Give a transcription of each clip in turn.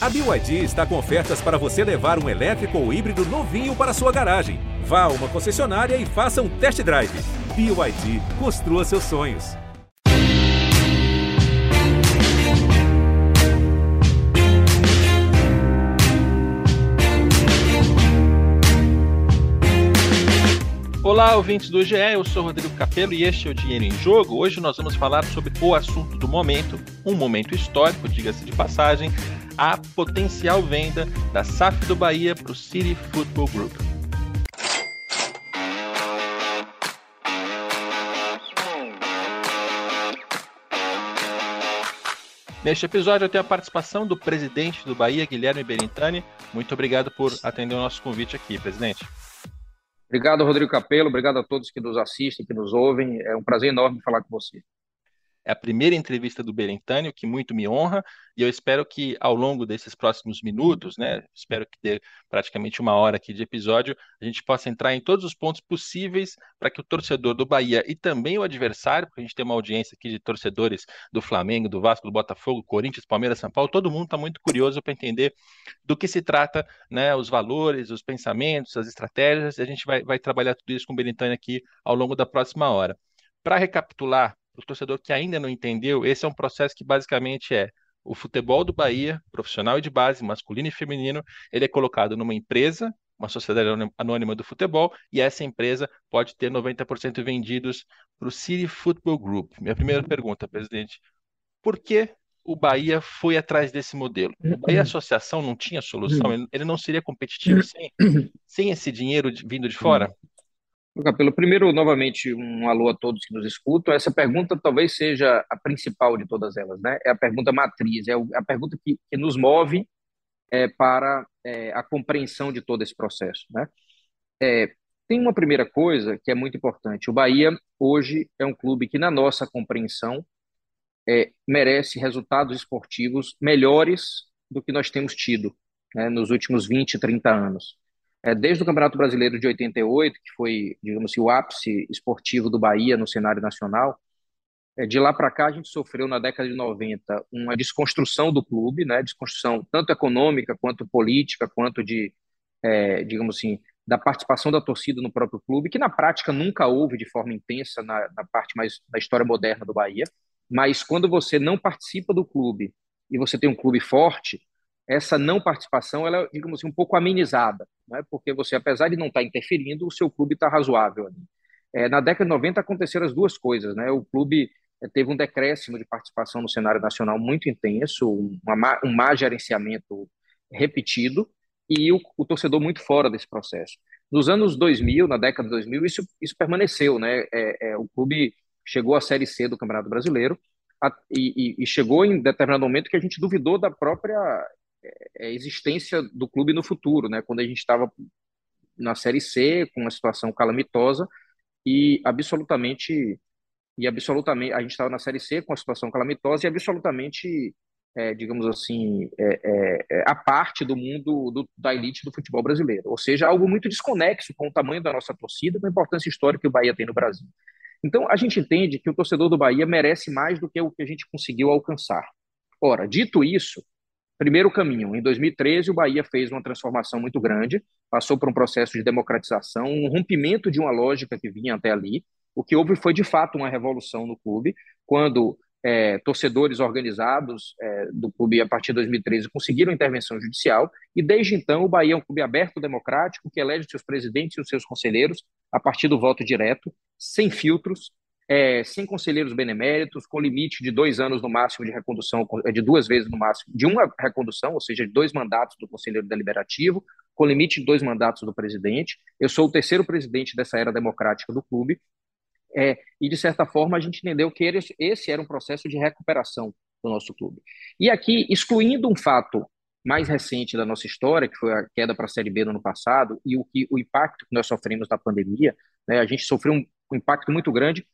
A BYD está com ofertas para você levar um elétrico ou híbrido novinho para sua garagem. Vá a uma concessionária e faça um test drive. BYD, construa seus sonhos. Olá, ouvintes do GE, eu sou Rodrigo Capello e este é o Dinheiro em Jogo. Hoje nós vamos falar sobre o assunto do momento, um momento histórico, diga-se de passagem, a potencial venda da SAF do Bahia para o City Football Group. Neste episódio eu tenho a participação do presidente do Bahia, Guilherme Berintani. Muito obrigado por atender o nosso convite aqui, presidente. Obrigado, Rodrigo Capello. Obrigado a todos que nos assistem, que nos ouvem. É um prazer enorme falar com você. É a primeira entrevista do Berentânio, que muito me honra, e eu espero que ao longo desses próximos minutos, né, espero que dê praticamente uma hora aqui de episódio, a gente possa entrar em todos os pontos possíveis para que o torcedor do Bahia e também o adversário, porque a gente tem uma audiência aqui de torcedores do Flamengo, do Vasco, do Botafogo, Corinthians, Palmeiras, São Paulo, todo mundo está muito curioso para entender do que se trata, né, os valores, os pensamentos, as estratégias, e a gente vai, vai trabalhar tudo isso com o Berentânio aqui ao longo da próxima hora. Para recapitular o torcedor que ainda não entendeu, esse é um processo que basicamente é o futebol do Bahia, profissional e de base, masculino e feminino, ele é colocado numa empresa, uma sociedade anônima do futebol, e essa empresa pode ter 90% vendidos para o City Football Group. Minha primeira pergunta, presidente, por que o Bahia foi atrás desse modelo? O Bahia Associação não tinha solução, ele não seria competitivo sem, sem esse dinheiro vindo de fora? Capelo, primeiro, novamente, um alô a todos que nos escutam. Essa pergunta talvez seja a principal de todas elas, né? É a pergunta matriz, é a pergunta que, que nos move é, para é, a compreensão de todo esse processo, né? É, tem uma primeira coisa que é muito importante. O Bahia, hoje, é um clube que, na nossa compreensão, é, merece resultados esportivos melhores do que nós temos tido né, nos últimos 20, 30 anos é, desde o Campeonato Brasileiro de 88, que foi, digamos assim, o ápice esportivo do Bahia no cenário nacional, é, de lá para cá a gente sofreu na década de 90 uma desconstrução do clube, né, desconstrução tanto econômica quanto política, quanto de, é, digamos assim, da participação da torcida no próprio clube, que na prática nunca houve de forma intensa na, na parte mais da história moderna do Bahia, mas quando você não participa do clube e você tem um clube forte, essa não participação ela é, digamos assim, um pouco amenizada, né? porque você, apesar de não estar interferindo, o seu clube está razoável. É, na década de 90 aconteceram as duas coisas. Né? O clube é, teve um decréscimo de participação no cenário nacional muito intenso, um má gerenciamento repetido, e o, o, torcedor muito fora desse processo. Nos anos 2000, na década de 2000, isso, isso permaneceu. Né? É, é, o clube chegou à Série C do Campeonato Brasileiro, a, e, e, chegou em determinado momento que a gente duvidou da própria é, a existência do clube no futuro, né? Quando a gente estava na Série C, com uma situação calamitosa e absolutamente e absolutamente a gente estava na Série C com uma situação calamitosa e absolutamente é, digamos assim é, é, é, a parte do mundo do, da elite do futebol brasileiro, ou seja, algo muito desconexo com o tamanho da nossa torcida, com a importância histórica que o Bahia tem no Brasil. Então a gente entende que o torcedor do Bahia merece mais do que o que a gente conseguiu alcançar. Ora, dito isso, Primeiro caminho, em 2013 o Bahia fez uma transformação muito grande, passou por um processo de democratização, um rompimento de uma lógica que vinha até ali. O que houve foi de fato uma revolução no clube, quando é, torcedores organizados é, do clube a partir de 2013 conseguiram intervenção judicial e desde então o Bahia é um clube aberto, democrático, que elege seus presidentes e os seus conselheiros a partir do voto direto, sem filtros, é, sem conselheiros beneméritos, com limite de dois anos no máximo de recondução, de duas vezes no máximo, de uma recondução, ou seja, de dois mandatos do conselheiro deliberativo, com limite de dois mandatos do presidente. Eu sou o terceiro presidente dessa era democrática do clube, é, e de certa forma a gente entendeu que esse era um processo de recuperação do nosso clube. E aqui, excluindo um fato mais recente da nossa história, que foi a queda para a Série B no ano passado, e o, que, o impacto que nós sofremos da pandemia, né, a gente sofreu um, um impacto muito grande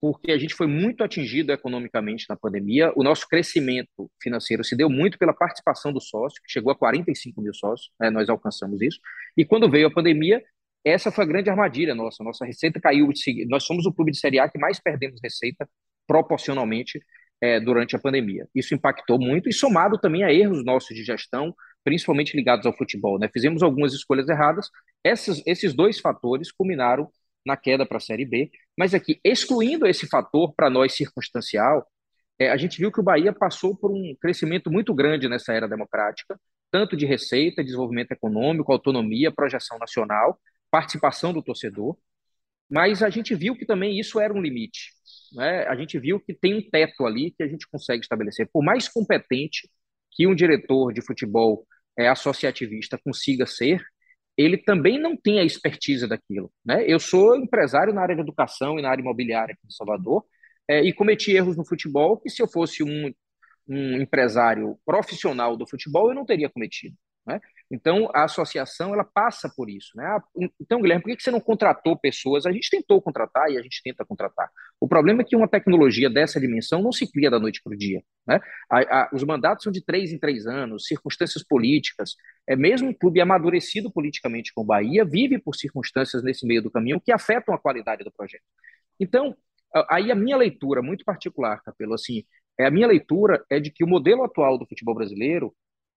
porque a gente foi muito atingido economicamente na pandemia. O nosso crescimento financeiro se deu muito pela participação do sócio, que chegou a 45 mil sócios, né, nós alcançamos isso. E quando veio a pandemia, essa foi a grande armadilha nossa. Nossa receita caiu. Nós somos o clube de Série A que mais perdemos receita proporcionalmente é, durante a pandemia. Isso impactou muito e somado também a erros nossos de gestão, principalmente ligados ao futebol. Né? Fizemos algumas escolhas erradas. Esses, esses dois fatores culminaram na queda para a Série B. Mas aqui, excluindo esse fator para nós circunstancial, é, a gente viu que o Bahia passou por um crescimento muito grande nessa era democrática, tanto de receita, desenvolvimento econômico, autonomia, projeção nacional, participação do torcedor. Mas a gente viu que também isso era um limite. Né? A gente viu que tem um teto ali que a gente consegue estabelecer. Por mais competente que um diretor de futebol é, associativista consiga ser, ele também não tem a expertise daquilo. Né? Eu sou empresário na área de educação e na área imobiliária aqui em Salvador é, e cometi erros no futebol que se eu fosse um, um empresário profissional do futebol eu não teria cometido. Né? Então, a associação ela passa por isso. Né? Ah, então, Guilherme, por que você não contratou pessoas? A gente tentou contratar e a gente tenta contratar. O problema é que uma tecnologia dessa dimensão não se cria da noite para o dia. Né? A, a, os mandatos são de três em três anos, circunstâncias políticas. É mesmo um clube amadurecido politicamente com o Bahia, vive por circunstâncias nesse meio do caminho que afetam a qualidade do projeto. Então, aí a minha leitura muito particular, Capelo, assim, é a minha leitura é de que o modelo atual do futebol brasileiro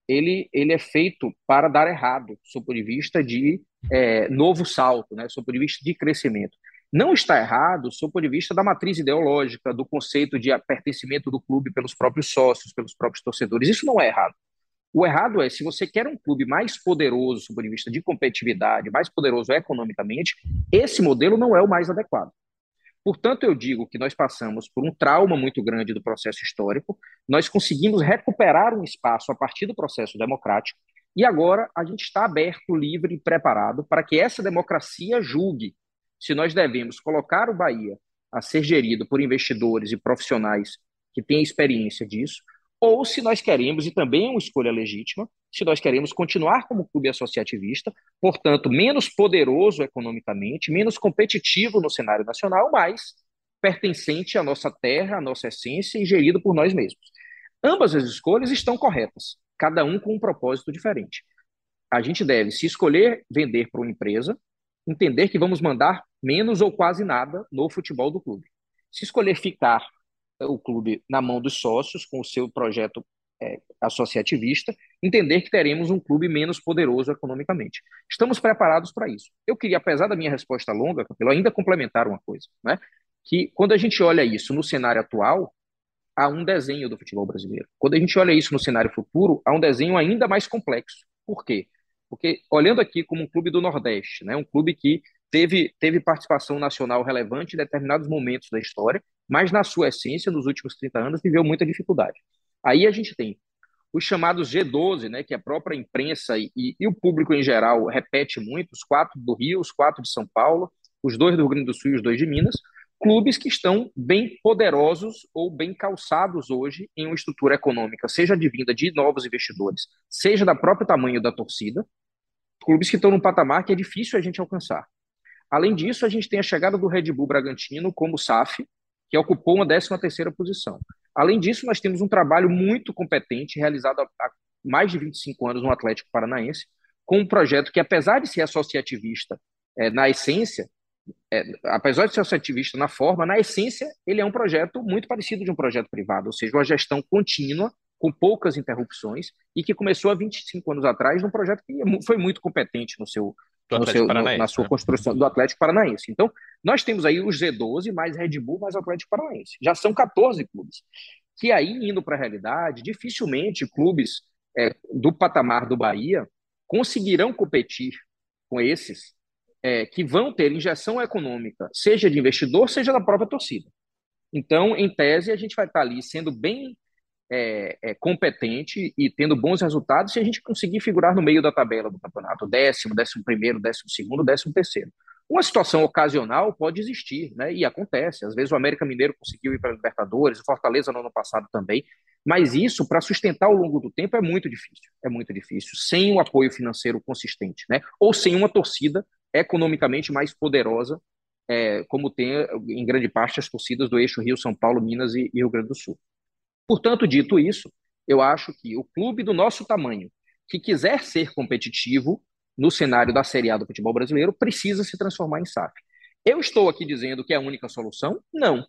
ele, ele é feito para dar errado, sob ponto de vista de é, novo salto, né, o ponto de vista de crescimento. Não está errado sob ponto de vista da matriz ideológica, do conceito de pertencimento do clube pelos próprios sócios, pelos próprios torcedores. Isso não é errado. O errado é, se você quer um clube mais poderoso sob ponto de vista de competitividade, mais poderoso economicamente, esse modelo não é o mais adequado. Portanto, eu digo que nós passamos por um trauma muito grande do processo histórico, nós conseguimos recuperar um espaço a partir do processo democrático, e agora a gente está aberto, livre e preparado para que essa democracia julgue se nós devemos colocar o Bahia a ser gerido por investidores e profissionais que têm experiência disso, ou se nós queremos, e também é uma escolha legítima, se nós queremos continuar como clube associativista, portanto, menos poderoso economicamente, menos competitivo no cenário nacional, mas pertencente à nossa terra, à nossa essência e gerido por nós mesmos. Ambas as escolhas estão corretas, cada um com um propósito diferente. A gente deve, se escolher vender para uma empresa, entender que vamos mandar menos ou quase nada no futebol do clube. Se escolher ficar o clube na mão dos sócios, com o seu projeto é, associativista, entender que teremos um clube menos poderoso economicamente. Estamos preparados para isso. Eu queria, apesar da minha resposta longa, Capelo, ainda complementar uma coisa, né? que quando a gente olha isso no cenário atual, há um desenho do futebol brasileiro. Quando a gente olha isso no cenário futuro, há um desenho ainda mais complexo. Por quê? Porque olhando aqui como um clube do Nordeste, né, um clube que teve, teve participação nacional relevante em determinados momentos da história, mas na sua essência, nos últimos 30 anos, viveu muita dificuldade. Aí a gente tem os chamados G12, né, que a própria imprensa e, e, o público em geral repete muito, os quatro do Rio, os quatro de São Paulo, os dois do Rio Grande do Sul e os dois de Minas, clubes que estão bem poderosos ou bem calçados hoje em uma estrutura econômica, seja de vinda de novos investidores, seja da próprio tamanho da torcida, clubes que estão num patamar que é difícil a gente alcançar. Além disso, a gente tem a chegada do Red Bull Bragantino como SAF, que ocupou uma 13 terceira posição. Além disso, nós temos um trabalho muito competente realizado há mais de 25 anos no Atlético Paranaense, com um projeto que, apesar de ser associativista é, na essência, é, apesar de ser associativista na forma, na essência, ele é um projeto muito parecido de um projeto privado, ou seja, uma gestão contínua, com poucas interrupções, e que começou há 25 anos atrás num projeto que foi muito competente no seu, no seu, no, na sua né? construção do Atlético Paranaense. Então, nós temos aí os Z12 mais Red Bull mais Atlético Paranaense. Já são 14 clubes. Que aí, indo para a realidade, dificilmente clubes é, do patamar do Bahia conseguirão competir com esses é, que vão ter injeção econômica, seja de investidor, seja da própria torcida. Então, em tese, a gente vai estar ali sendo bem é, é, competente e tendo bons resultados se a gente conseguir figurar no meio da tabela do campeonato, décimo, décimo primeiro, décimo segundo, décimo terceiro. Uma situação ocasional pode existir, né? E acontece. Às vezes o América Mineiro conseguiu ir para a Libertadores, o Fortaleza no ano passado também. Mas isso, para sustentar ao longo do tempo, é muito difícil. É muito difícil, sem o apoio financeiro consistente, né? Ou sem uma torcida economicamente mais poderosa, é, como tem em grande parte as torcidas do eixo Rio, São Paulo, Minas e, e Rio Grande do Sul. Portanto, dito isso, eu acho que o clube do nosso tamanho, que quiser ser competitivo no cenário da Série A do futebol brasileiro, precisa se transformar em SAF. Eu estou aqui dizendo que é a única solução? Não.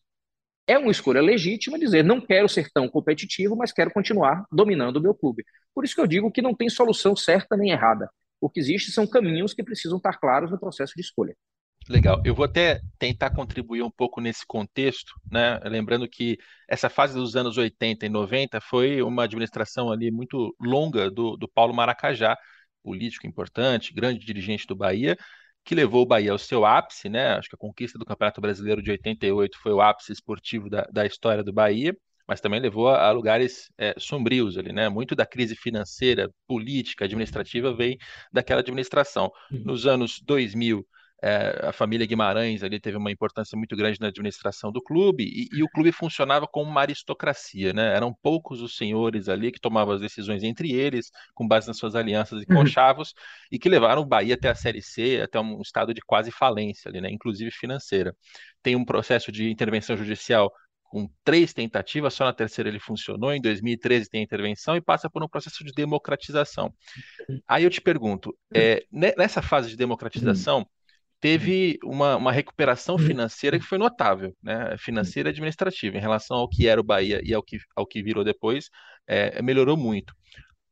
é uma escolha legítima dizer não quero ser tão competitivo, mas quero continuar dominando o meu clube. Por isso que eu digo que não tem solução certa nem errada. O que existe são caminhos que precisam estar claros no processo de escolha. Legal. Eu vou até tentar contribuir um pouco nesse contexto, né? Lembrando que essa fase dos anos 80 e 90 foi uma administração ali muito longa do, do Paulo Maracajá, político importante, grande dirigente do Bahia, que levou o Bahia ao seu ápice, né? Acho que a conquista do Campeonato Brasileiro de 88 foi o ápice esportivo da, da história do Bahia, mas também levou a, a lugares é, sombrios ali, né? Muito da crise financeira, política, administrativa vem daquela administração. Uhum. Nos anos 2000 é, a família Guimarães ali teve uma importância muito grande na administração do clube e, e, o clube funcionava como uma aristocracia, né? Eram poucos os senhores ali que tomavam as decisões entre eles, com base nas suas alianças e uhum. conchavos, uhum. e que levaram o Bahia até a Série C, até um estado de quase falência ali, né? Inclusive financeira. Tem um processo de intervenção judicial com três tentativas, só na terceira ele funcionou, em 2013 tem a intervenção e passa por um processo de democratização. Uhum. Aí eu te pergunto, é, nessa fase de democratização, teve uma, uma recuperação financeira que foi notável, né? financeira e administrativa, em relação ao que era o Bahia e ao que, ao que virou depois, é, melhorou muito.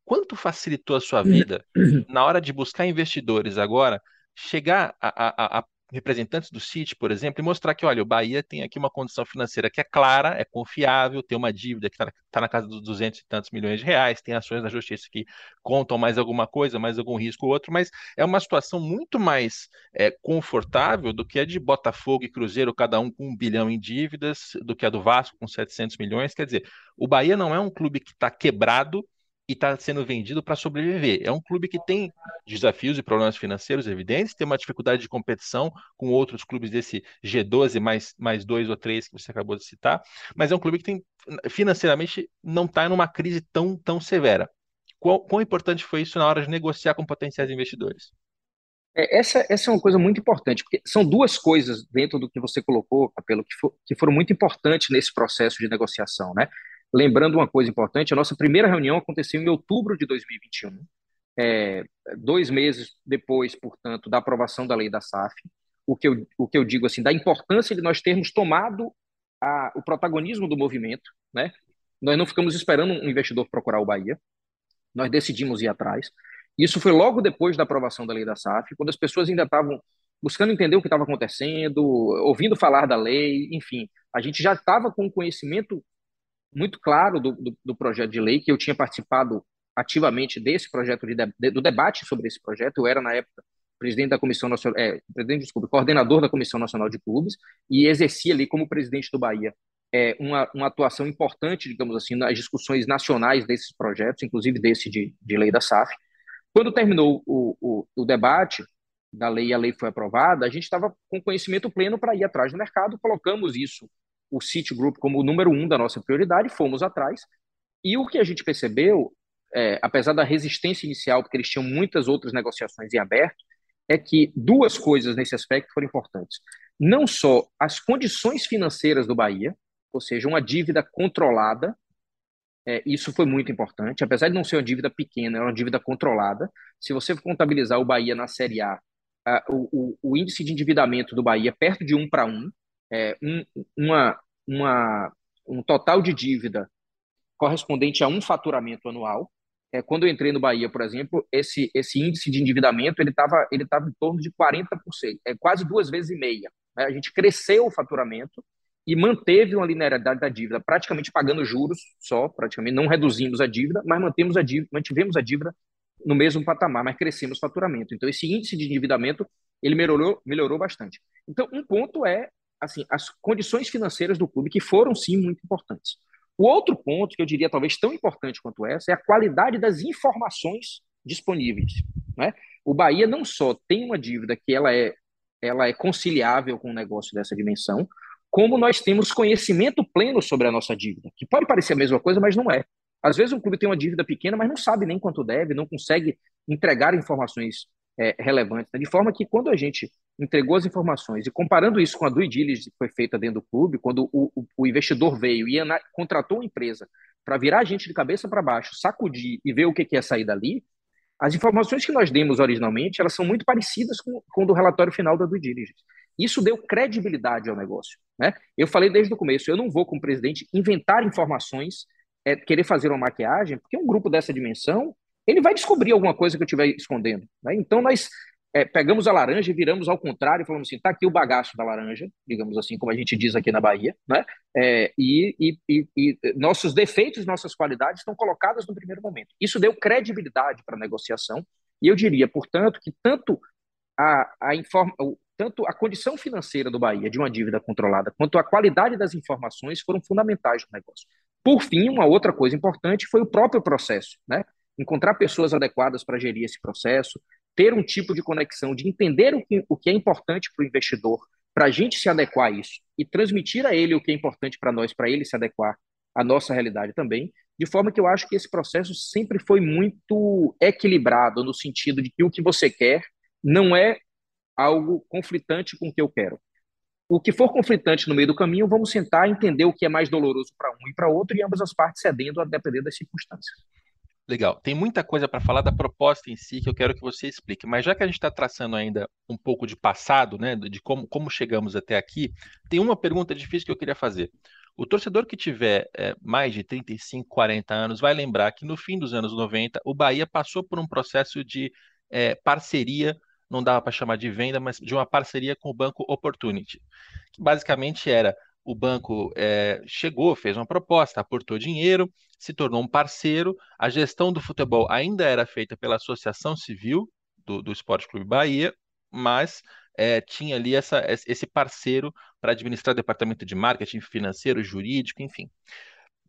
Quanto facilitou a sua vida na hora de buscar investidores agora, chegar a, a, a representantes do City, por exemplo, e mostrar que, olha, o Bahia tem aqui uma condição financeira que é clara, é confiável, tem uma dívida que está tá na casa dos 200 e tantos milhões de reais, tem ações da justiça que contam mais alguma coisa, mais algum risco ou outro, mas é uma situação muito mais é, confortável do que a de Botafogo e Cruzeiro, cada um com um bilhão em dívidas, do que a do Vasco com 700 milhões. Quer dizer, o Bahia não é um clube que está quebrado e está sendo vendido para sobreviver. É um clube que tem desafios e problemas financeiros evidentes, tem uma dificuldade de competição com outros clubes desse G12 mais, mais dois ou três que você acabou de citar, mas é um clube que tem financeiramente não está numa crise tão, tão severa. Quão, quão importante foi isso na hora de negociar com potenciais investidores? É, essa, essa é uma coisa muito importante, porque são duas coisas dentro do que você colocou, Capelo, que, for, que foram muito importantes nesse processo de negociação, né? Lembrando uma coisa importante, a nossa primeira reunião aconteceu em outubro de 2021, é, dois meses depois, portanto, da aprovação da lei da SAF, o que eu, o que eu digo assim, da importância de nós termos tomado a, o protagonismo do movimento, né? Nós não ficamos esperando um investidor procurar o Bahia, nós decidimos ir atrás. Isso foi logo depois da aprovação da lei da SAF, quando as pessoas ainda estavam buscando entender o que estava acontecendo, ouvindo falar da lei, enfim, a gente já estava com conhecimento muito claro do, do, do, projeto de lei, que eu tinha participado ativamente desse projeto, de, de, do debate sobre esse projeto. Eu era, na época, presidente da Comissão Nacional, é, presidente, desculpa, coordenador da Comissão Nacional de Clubes e exercia ali como presidente do Bahia é, uma, uma atuação importante, digamos assim, nas discussões nacionais desses projetos, inclusive desse de, de lei da SAF. Quando terminou o, o, o debate da lei a lei foi aprovada, a gente estava com conhecimento pleno para ir atrás do mercado, colocamos isso o Citigroup como o número um da nossa prioridade, fomos atrás. E o que a gente percebeu, é, apesar da resistência inicial, porque eles tinham muitas outras negociações em aberto, é que duas coisas nesse aspecto foram importantes. Não só as condições financeiras do Bahia, ou seja, uma dívida controlada, é, isso foi muito importante, apesar de não ser uma dívida pequena, é uma dívida controlada. Se você contabilizar o Bahia na Série A, a o, o, o, índice de endividamento do Bahia é perto de um para um, é, um, uma, uma, um total de dívida correspondente a um faturamento anual. É, quando eu entrei no Bahia, por exemplo, esse, esse índice de endividamento ele estava ele tava em torno de 40%, é quase duas vezes e meia. Né? A gente cresceu o faturamento e manteve uma linearidade da dívida, praticamente pagando juros só, praticamente não reduzimos a dívida, mas mantemos a dívida, mantivemos a dívida no mesmo patamar, mas crescemos o faturamento. Então, esse índice de endividamento ele melhorou, melhorou bastante. Então, um ponto é assim, as condições financeiras do clube, que foram sim muito importantes. O outro ponto, que eu diria talvez tão importante quanto essa, é a qualidade das informações disponíveis. Né? O Bahia não só tem uma dívida que ela é, ela é conciliável com um negócio dessa dimensão, como nós temos conhecimento pleno sobre a nossa dívida, que pode parecer a mesma coisa, mas não é. Às vezes um clube tem uma dívida pequena, mas não sabe nem quanto deve, não consegue entregar informações é, relevantes. Né? De forma que quando a gente entregou as informações. E comparando isso com a due diligence que foi feita dentro do clube, quando o, o, o investidor veio e contratou uma empresa para virar a gente de cabeça para baixo, sacudir e ver o que, que sair dali, as informações que nós demos originalmente, elas são muito parecidas com, com o do relatório final da due diligence. Isso deu credibilidade ao negócio. Né? Eu falei desde o começo, eu não vou, como presidente, inventar informações, é, querer fazer uma maquiagem, porque um grupo dessa dimensão, ele vai descobrir alguma coisa que eu estiver escondendo. Né? Então, nós é, pegamos a laranja e viramos ao contrário falamos assim, tá aqui o bagaço da laranja, digamos assim, como a gente diz aqui na Bahia, né? É, e, e, e, e, nossos defeitos, nossas qualidades estão colocadas no primeiro momento. Isso deu credibilidade para a negociação e eu diria, portanto, que tanto a, a informa, tanto a condição financeira do Bahia de uma dívida controlada quanto a qualidade das informações foram fundamentais no negócio. Por fim, uma outra coisa importante foi o próprio processo, né? Encontrar pessoas adequadas para gerir esse processo, ter um tipo de conexão, de entender o que, o que é importante para o investidor, para a gente se adequar a isso e transmitir a ele o que é importante para nós, para ele se adequar à nossa realidade também, de forma que eu acho que esse processo sempre foi muito equilibrado, no sentido de que o que você quer não é algo conflitante com o que eu quero. O que for conflitante no meio do caminho, vamos sentar e entender o que é mais doloroso para um e para outro, e ambas as partes cedendo a depender das circunstâncias. Legal. Tem muita coisa para falar da proposta em si que eu quero que você explique. Mas já que a gente está traçando ainda um pouco de passado, né, de como, como chegamos até aqui, tem uma pergunta difícil que eu queria fazer. O torcedor que tiver é, mais de 35, 40 anos vai lembrar que no fim dos anos 90 o Bahia passou por um processo de é, parceria, não dava para chamar de venda, mas de uma parceria com o Banco Opportunity, que basicamente era o banco é, chegou, fez uma proposta, aportou dinheiro, se tornou um parceiro. A gestão do futebol ainda era feita pela Associação Civil do, do Esporte Clube Bahia, mas é, tinha ali essa, esse parceiro para administrar departamento de marketing, financeiro, jurídico, enfim.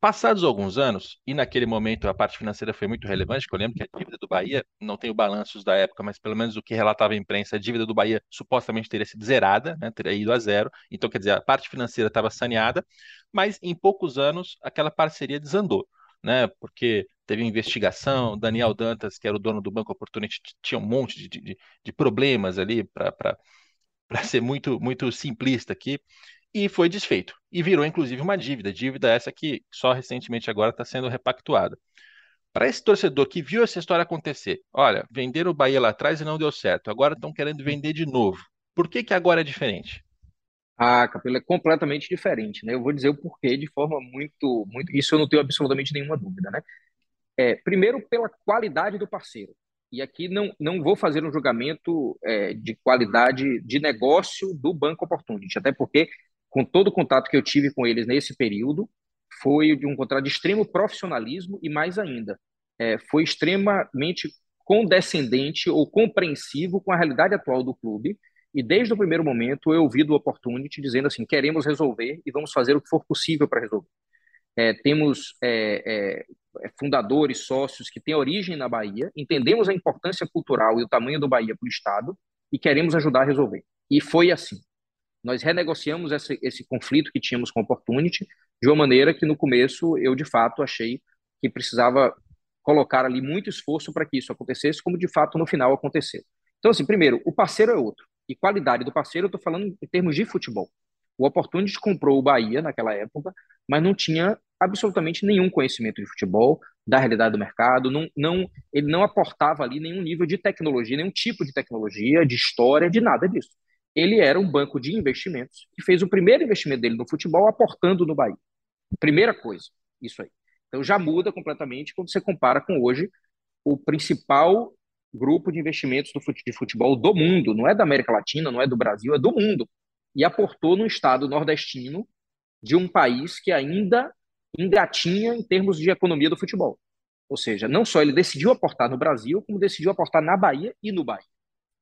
Passados alguns anos, e naquele momento a parte financeira foi muito relevante, que eu lembro que a dívida do Bahia, não tenho balanços da época, mas pelo menos o que relatava a imprensa, a dívida do Bahia supostamente teria sido zerada, né, teria ido a zero. Então, quer dizer, a parte financeira estava saneada, mas em poucos anos aquela parceria desandou. Né, porque teve investigação, Daniel Dantas, que era o dono do Banco Opportunity, tinha um monte de, de, de problemas ali, para ser muito, muito simplista aqui, e foi desfeito. E virou, inclusive, uma dívida. Dívida essa que só recentemente agora está sendo repactuada. Para esse torcedor que viu essa história acontecer, olha, venderam o Bahia lá atrás e não deu certo, agora estão querendo vender de novo. Por que, que agora é diferente? Ah, Capelo, é completamente diferente, né? Eu vou dizer o porquê de forma muito, muito. Isso eu não tenho absolutamente nenhuma dúvida, né? É, primeiro, pela qualidade do parceiro. E aqui não, não vou fazer um julgamento é, de qualidade de negócio do Banco Opportunity, até porque com todo o contato que eu tive com eles nesse período, foi de um contrato de extremo profissionalismo e mais ainda, é, foi extremamente condescendente ou compreensivo com a realidade atual do clube. E desde o primeiro momento eu ouvi do Opportunity dizendo assim: queremos resolver e vamos fazer o que for possível para resolver. É, temos é, é, fundadores, sócios que têm origem na Bahia, entendemos a importância cultural e o tamanho do Bahia para o Estado e queremos ajudar a resolver. E foi assim. Nós renegociamos esse, esse conflito que tínhamos com a Opportunity de uma maneira que no começo eu de fato achei que precisava colocar ali muito esforço para que isso acontecesse, como de fato no final aconteceu. Então, assim, primeiro, o parceiro é outro. E qualidade do parceiro, eu estou falando em termos de futebol. O Opportunity comprou o Bahia naquela época, mas não tinha absolutamente nenhum conhecimento de futebol, da realidade do mercado, não, não, ele não aportava ali nenhum nível de tecnologia, nenhum tipo de tecnologia, de história, de nada disso ele era um banco de investimentos que fez o primeiro investimento dele no futebol aportando no Bahia. Primeira coisa, isso aí. Então já muda completamente quando você compara com hoje o principal grupo de investimentos de futebol do mundo, não é da América Latina, não é do Brasil, é do mundo. E aportou no estado nordestino de um país que ainda engatinha em termos de economia do futebol. Ou seja, não só ele decidiu aportar no Brasil, como decidiu aportar na Bahia e no Bahia.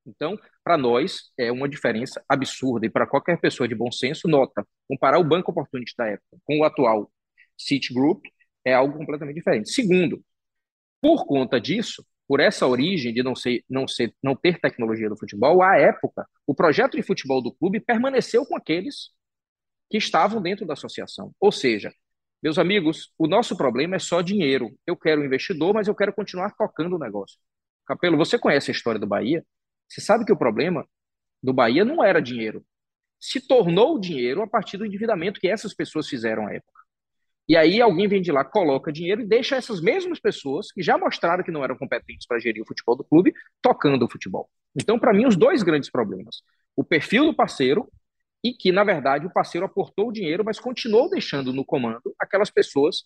Então, para nós, é uma diferença absurda. E para qualquer pessoa de bom senso, nota, comparar o Banco Opportunity da época com o atual Citigroup é algo completamente diferente. Segundo, por conta disso, por essa origem de não, ser, não, ser, não ter tecnologia do futebol, à época, o projeto de futebol do clube permaneceu com aqueles que estavam dentro da associação. Ou seja, meus amigos, o nosso problema é só dinheiro. Eu quero um investidor, mas eu quero continuar tocando o negócio. Capelo, você conhece a história do Bahia? Você sabe que o problema do Bahia não era dinheiro. Se tornou dinheiro a partir do endividamento que essas pessoas fizeram à época. E aí alguém vem de lá, coloca dinheiro e deixa essas mesmas pessoas, que já mostraram que não eram competentes para gerir o futebol do clube, tocando o futebol. Então, para mim, os dois grandes problemas. o perfil do parceiro e que, na verdade, o parceiro aportou o dinheiro, mas continuou deixando no comando aquelas pessoas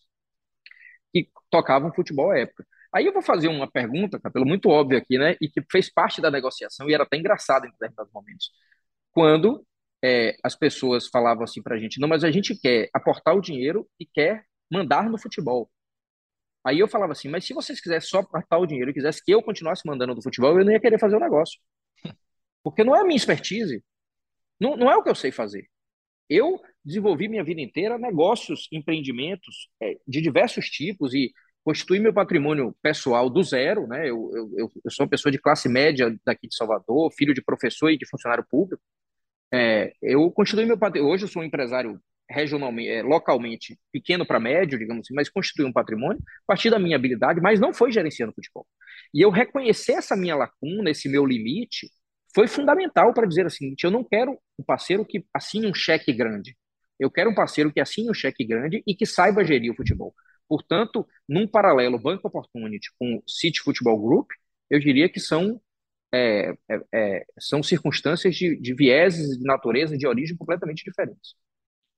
que tocavam futebol à época. Aí eu vou fazer uma pergunta, pelo muito óbvio aqui, né? E que fez parte da negociação e era até engraçado em determinados momentos. Quando é, as pessoas falavam assim para a gente: não, mas a gente quer aportar o dinheiro e quer mandar no futebol. Aí eu falava assim: mas se vocês quisessem só aportar o dinheiro e quisessem que eu continuasse mandando no futebol, eu não ia querer fazer o negócio. Porque não é a minha expertise. Não, não é o que eu sei fazer. Eu desenvolvi minha vida inteira negócios, empreendimentos é, de diversos tipos e constituí meu patrimônio pessoal do zero. Né? Eu, eu, eu sou uma pessoa de classe média daqui de Salvador, filho de professor e de funcionário público. É, eu constituí meu patrimônio. Hoje eu sou um empresário regionalmente, é, localmente pequeno para médio, digamos assim, mas constitui um patrimônio a partir da minha habilidade, mas não foi gerenciando futebol. E eu reconhecer essa minha lacuna, esse meu limite, foi fundamental para dizer assim: eu não quero um parceiro que assine um cheque grande. Eu quero um parceiro que assine um cheque grande e que saiba gerir o futebol. Portanto, num paralelo Banco Opportunity com City Football Group, eu diria que são, é, é, é, são circunstâncias de, de vieses de natureza, de origem completamente diferentes.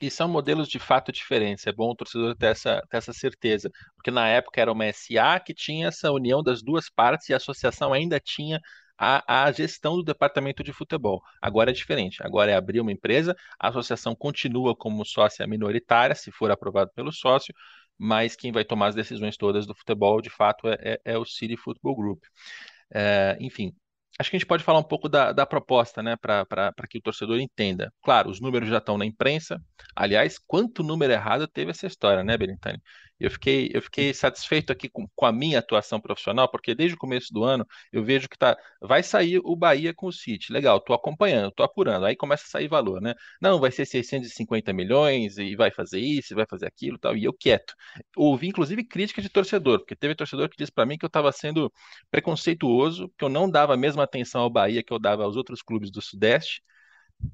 E são modelos de fato diferentes. É bom o torcedor ter essa, ter essa certeza. Porque na época era uma SA que tinha essa união das duas partes e a associação ainda tinha a, a gestão do departamento de futebol. Agora é diferente. Agora é abrir uma empresa, a associação continua como sócia minoritária, se for aprovado pelo sócio, mas quem vai tomar as decisões todas do futebol, de fato, é, é, é o City Football Group. É, enfim, acho que a gente pode falar um pouco da, da proposta, né, para que o torcedor entenda. Claro, os números já estão na imprensa. Aliás, quanto número errado teve essa história, né, Berintani? Eu fiquei, eu fiquei satisfeito aqui com, com, a minha atuação profissional, porque desde o começo do ano eu vejo que tá, vai sair o Bahia com o City. Legal, estou acompanhando, estou apurando. Aí começa a sair valor, né? Não, vai ser 650 milhões e vai fazer isso, vai fazer aquilo tal. E eu quieto. Ouvi, inclusive, crítica de torcedor, porque teve torcedor que disse para mim que eu estava sendo preconceituoso, que eu não dava a mesma atenção ao Bahia que eu dava aos outros clubes do Sudeste.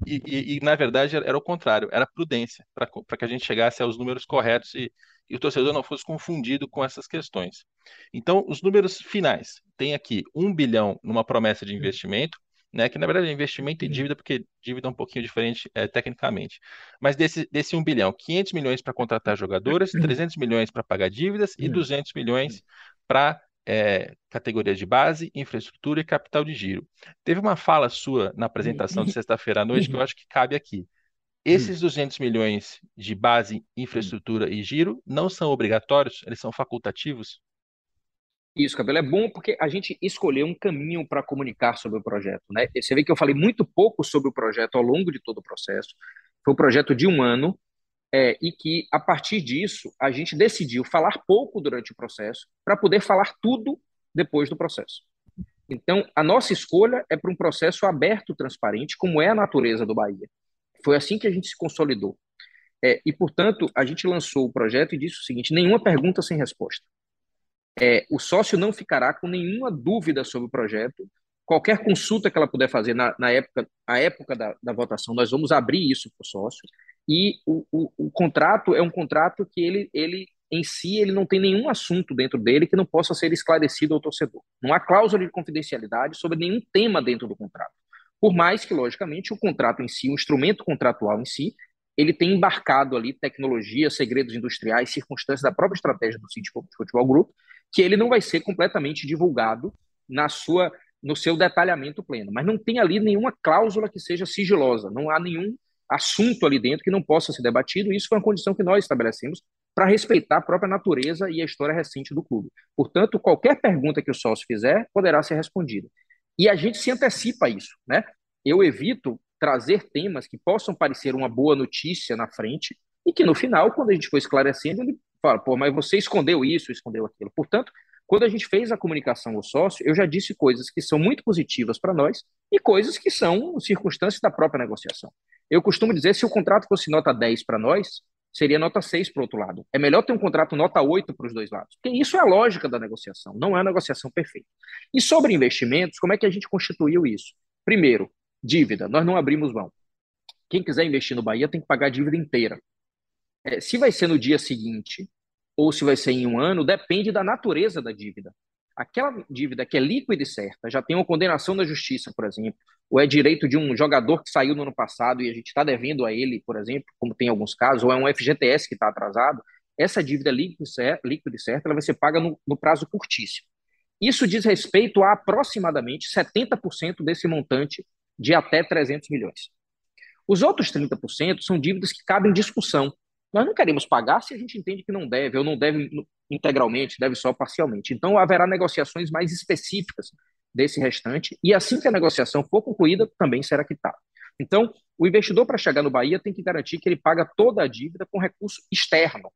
E, e, e, na verdade era o contrário, era prudência, para que a gente chegasse aos números corretos e, e o torcedor não fosse confundido com essas questões. Então, os números finais. Tem aqui um bilhão numa promessa de investimento, né, que na verdade é investimento e dívida, porque dívida é um pouquinho diferente é, tecnicamente. Mas desse, desse 1 bilhão, 500 milhões para contratar jogadores, 300 milhões para pagar dívidas e 200 milhões para é, categorias de base, infraestrutura e capital de giro. Teve uma fala sua na apresentação de sexta-feira à noite que eu acho que cabe aqui. Esses 200 milhões de base, infraestrutura e giro não são obrigatórios, eles são facultativos? Isso, Cabelo, é bom porque a gente escolheu um caminho para comunicar sobre o projeto. Né? Você vê que eu falei muito pouco sobre o projeto ao longo de todo o processo. Foi um projeto de um ano é, e que, a partir disso, a gente decidiu falar pouco durante o processo para poder falar tudo depois do processo. Então, a nossa escolha é para um processo aberto, transparente, como é a natureza do Bahia. Foi assim que a gente se consolidou. É, e, portanto, a gente lançou o projeto e disse o seguinte: nenhuma pergunta sem resposta. É, o sócio não ficará com nenhuma dúvida sobre o projeto. Qualquer consulta que ela puder fazer na, na época, a época da, da, votação, nós vamos abrir isso para o sócio. E o, o, o, contrato é um contrato que ele, ele, em si, ele não tem nenhum assunto dentro dele que não possa ser esclarecido ao torcedor. Não há cláusula de confidencialidade sobre nenhum tema dentro do contrato. Por mais que, logicamente, o contrato em si, o instrumento contratual em si, ele tem embarcado ali tecnologia, segredos industriais, circunstâncias da própria estratégia do City Futebol Group, que ele não vai ser completamente divulgado na sua no seu detalhamento pleno, mas não tem ali nenhuma cláusula que seja sigilosa, não há nenhum assunto ali dentro que não possa ser debatido, e isso foi uma condição que nós estabelecemos para respeitar a própria natureza e a história recente do clube. Portanto, qualquer pergunta que o sócio fizer poderá ser respondida. E a gente se antecipa a isso, né? Eu evito trazer temas que possam parecer uma boa notícia na frente e que no final, quando a gente for esclarecendo, ele fala, pô, mas você escondeu isso, escondeu aquilo. Portanto, quando a gente fez a comunicação ao sócio, eu já disse coisas que são muito positivas para nós e coisas que são circunstâncias da própria negociação. Eu costumo dizer, se o contrato fosse nota 10 para nós, seria nota 6 para o outro lado. É melhor ter um contrato nota 8 para os dois lados, porque isso é a lógica da negociação, não é a negociação perfeita. E sobre investimentos, como é que a gente constituiu isso? Primeiro, dívida. Nós não abrimos mão. Quem quiser investir no Bahia tem que pagar a dívida inteira. É, se vai ser no dia seguinte ou se vai ser em um ano, depende da natureza da dívida. aquela dívida que é líquida e certa, já tem uma condenação da justiça, por exemplo, ou é direito de um jogador que saiu no ano passado e a gente está devendo a ele, por exemplo, como tem alguns casos, ou é um FGTS que está atrasado, essa dívida líquida e certa ela vai ser paga no, no prazo curtíssimo. Isso diz respeito a aproximadamente 70% desse montante de até 300 milhões. Os outros 30% são dívidas que cabem discussão. Nós não queremos pagar se a gente entende que não deve, ou não deve integralmente, deve só parcialmente. Então, haverá negociações mais específicas desse restante, e assim que a negociação for concluída, também será quitado. Então, o investidor, para chegar no Bahia, tem que garantir que ele paga toda a dívida com recurso externo.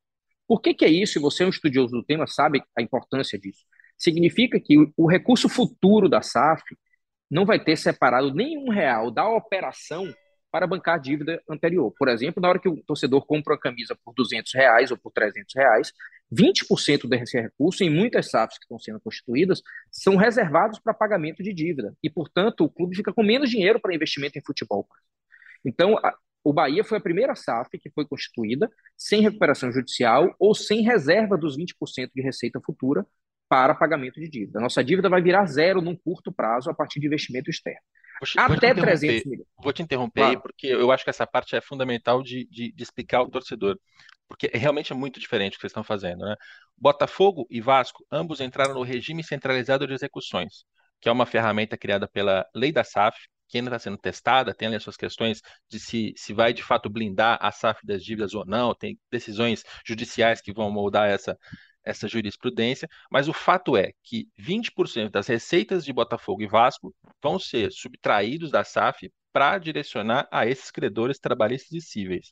Por que, que é isso? E você é um estudioso do tema, sabe a importância disso. Significa que o, o recurso futuro da SAF não vai ter separado nenhum real da operação para bancar a dívida anterior. Por exemplo, na hora que o torcedor compra uma camisa por 200 reais ou por 300 reais, 20% desse recurso, em muitas SAFs que estão sendo constituídas, são reservados para pagamento de dívida. E, portanto, o clube fica com menos dinheiro para investimento em futebol. Então, a, o Bahia foi a primeira SAF que foi constituída sem recuperação judicial ou sem reserva dos 20% de receita futura para pagamento de dívida. Nossa dívida vai virar zero num curto prazo a partir de investimento externo. Vou, Até vou 300 milhões. Vou te interromper claro. aí, porque eu acho que essa parte é fundamental de, de, de explicar ao torcedor. Porque realmente é muito diferente o que vocês estão fazendo. Né? Botafogo e Vasco, ambos entraram no regime centralizado de execuções, que é uma ferramenta criada pela lei da SAF, que ainda está sendo testada, tem ali as suas questões de se, se vai de fato blindar a SAF das dívidas ou não, tem decisões judiciais que vão moldar essa, essa jurisprudência, mas o fato é que 20% das receitas de Botafogo e Vasco vão ser subtraídos da SAF para direcionar a esses credores trabalhistas e cíveis.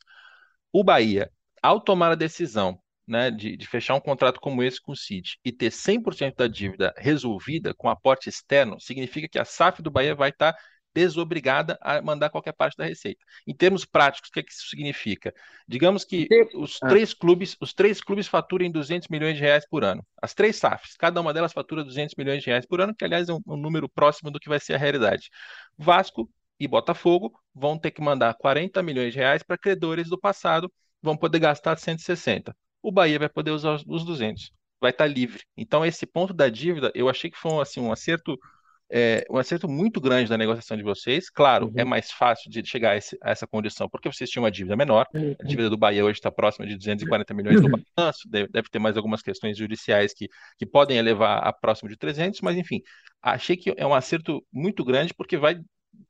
O Bahia, ao tomar a decisão né, de, de, fechar um contrato como esse com o CID e ter 100% da dívida resolvida com aporte externo, significa que a SAF do Bahia vai estar desobrigada a mandar qualquer parte da receita. Em termos práticos, o que, é que isso significa? Digamos que os ah. três clubes, os três clubes faturem 200 milhões de reais por ano. As três SAFs, cada uma delas fatura 200 milhões de reais por ano, que aliás é um, um número próximo do que vai ser a realidade. Vasco e Botafogo vão ter que mandar 40 milhões de reais para credores do passado, vão poder gastar 160. O Bahia vai poder usar os 200, vai estar livre. Então esse ponto da dívida, eu achei que foi assim um acerto é, um acerto muito grande da negociação de vocês. Claro, é uhum. é mais fácil de chegar a, esse, a, essa condição, porque vocês tinham uma dívida menor. Uhum. A dívida do Bahia hoje está próxima de 240 milhões no balanço, deve, deve, ter mais algumas questões judiciais que, que podem elevar a próximo de 300, mas enfim, achei que é um acerto muito grande, porque vai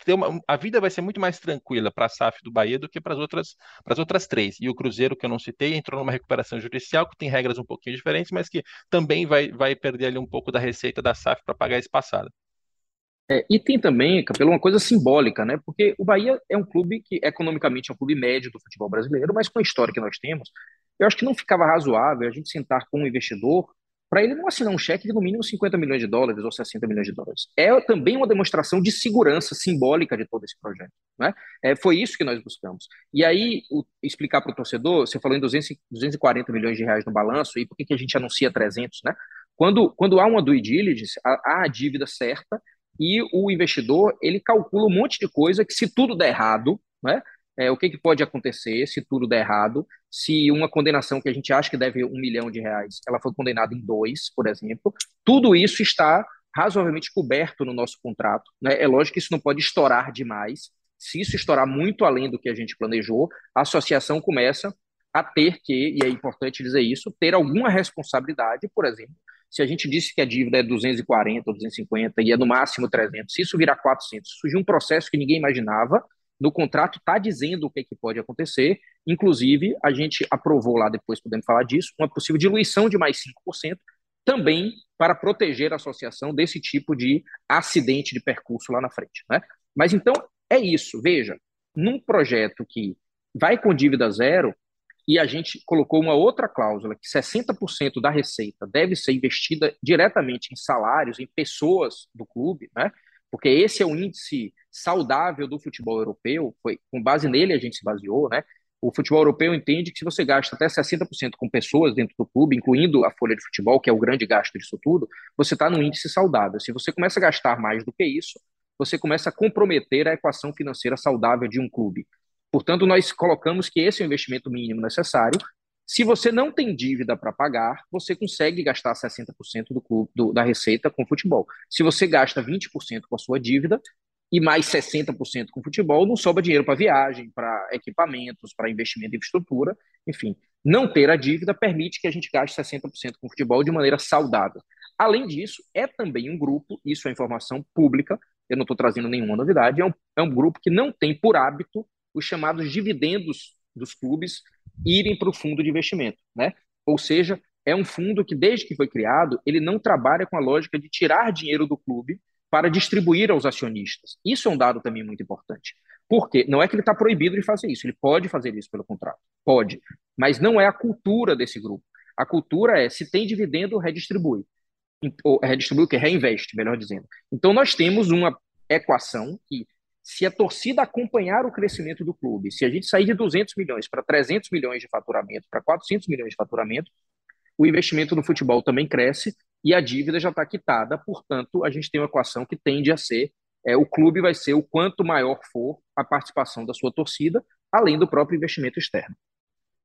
uma, a vida vai ser muito mais tranquila para a SAF do Bahia do que para as outras, outras três. E o Cruzeiro, que eu não citei, entrou numa recuperação judicial, que tem regras um pouquinho diferentes, mas que também vai, vai perder ali um pouco da receita da SAF para pagar esse passado. É, e tem também, Capelo, uma coisa simbólica, né? Porque o Bahia é um clube que economicamente é um clube médio do futebol brasileiro, mas com a história que nós temos, eu acho que não ficava razoável a gente sentar com um investidor para ele não assinar um cheque de no mínimo 50 milhões de dólares ou 60 milhões de dólares. É também uma demonstração de segurança simbólica de todo esse projeto. Né? É, foi isso que nós buscamos. E aí, o, explicar para o torcedor, você falou em 200, 240 milhões de reais no balanço, e por que, que a gente anuncia 300? Né? Quando, quando há uma due diligence, há, há a dívida certa e o investidor ele calcula um monte de coisa que se tudo der errado, né, é, o que, que pode acontecer se tudo der errado, se uma condenação que a gente acha que deve um milhão de reais, ela foi condenada em dois, por exemplo, tudo isso está razoavelmente coberto no nosso contrato. Né? É lógico que isso não pode estourar demais. Se isso estourar muito além do que a gente planejou, a associação começa a ter que, e é importante dizer isso, ter alguma responsabilidade, por exemplo, se a gente disse que a dívida é 240 ou 250 e é no máximo 300, se isso virar 400, surgiu um processo que ninguém imaginava, no contrato está dizendo o que, é que pode acontecer, inclusive a gente aprovou lá, depois podemos falar disso, uma possível diluição de mais 5%, também para proteger a associação desse tipo de acidente de percurso lá na frente. Né? Mas então é isso, veja, num projeto que vai com dívida zero, e a gente colocou uma outra cláusula que 60% da receita deve ser investida diretamente em salários, em pessoas do clube, né? Porque esse é o índice saudável do futebol europeu, foi com base nele a gente se baseou, né? O futebol europeu entende que se você gasta até 60% com pessoas dentro do clube, incluindo a folha de futebol, que é o grande gasto disso tudo, você está num índice saudável. Se você começa a gastar mais do que isso, você começa a comprometer a equação financeira saudável de um clube. Portanto, nós colocamos que esse é o investimento mínimo necessário. Se você não tem dívida para pagar, você consegue gastar 60% do, clube, do, da receita com futebol. Se você gasta 20% com a sua dívida e mais 60% com futebol, não sobra dinheiro para viagem, para equipamentos, para investimento em infraestrutura, enfim. Não ter a dívida permite que a gente gaste 60% com futebol de maneira saudável. Além disso, é também um grupo, isso é informação pública, eu não estou trazendo nenhuma novidade, é um, é um grupo que não tem por hábito os chamados dividendos dos clubes irem para o fundo de investimento, né? Ou seja, é um fundo que desde que foi criado, ele não trabalha com a lógica de tirar dinheiro do clube para distribuir aos acionistas. Isso é um dado também muito importante. Por quê? Não é que ele está proibido de fazer isso, ele pode fazer isso pelo contrato, pode, mas não é a cultura desse grupo. A cultura é, se tem dividendo, redistribui. Ou redistribui o que? Reinveste, melhor dizendo. Então nós temos uma equação que se a torcida acompanhar o crescimento do clube, se a gente sair de 200 milhões para 300 milhões de faturamento, para 400 milhões de faturamento, o investimento no futebol também cresce e a dívida já está quitada, portanto, a gente tem uma equação que tende a ser: é, o clube vai ser o quanto maior for a participação da sua torcida, além do próprio investimento externo.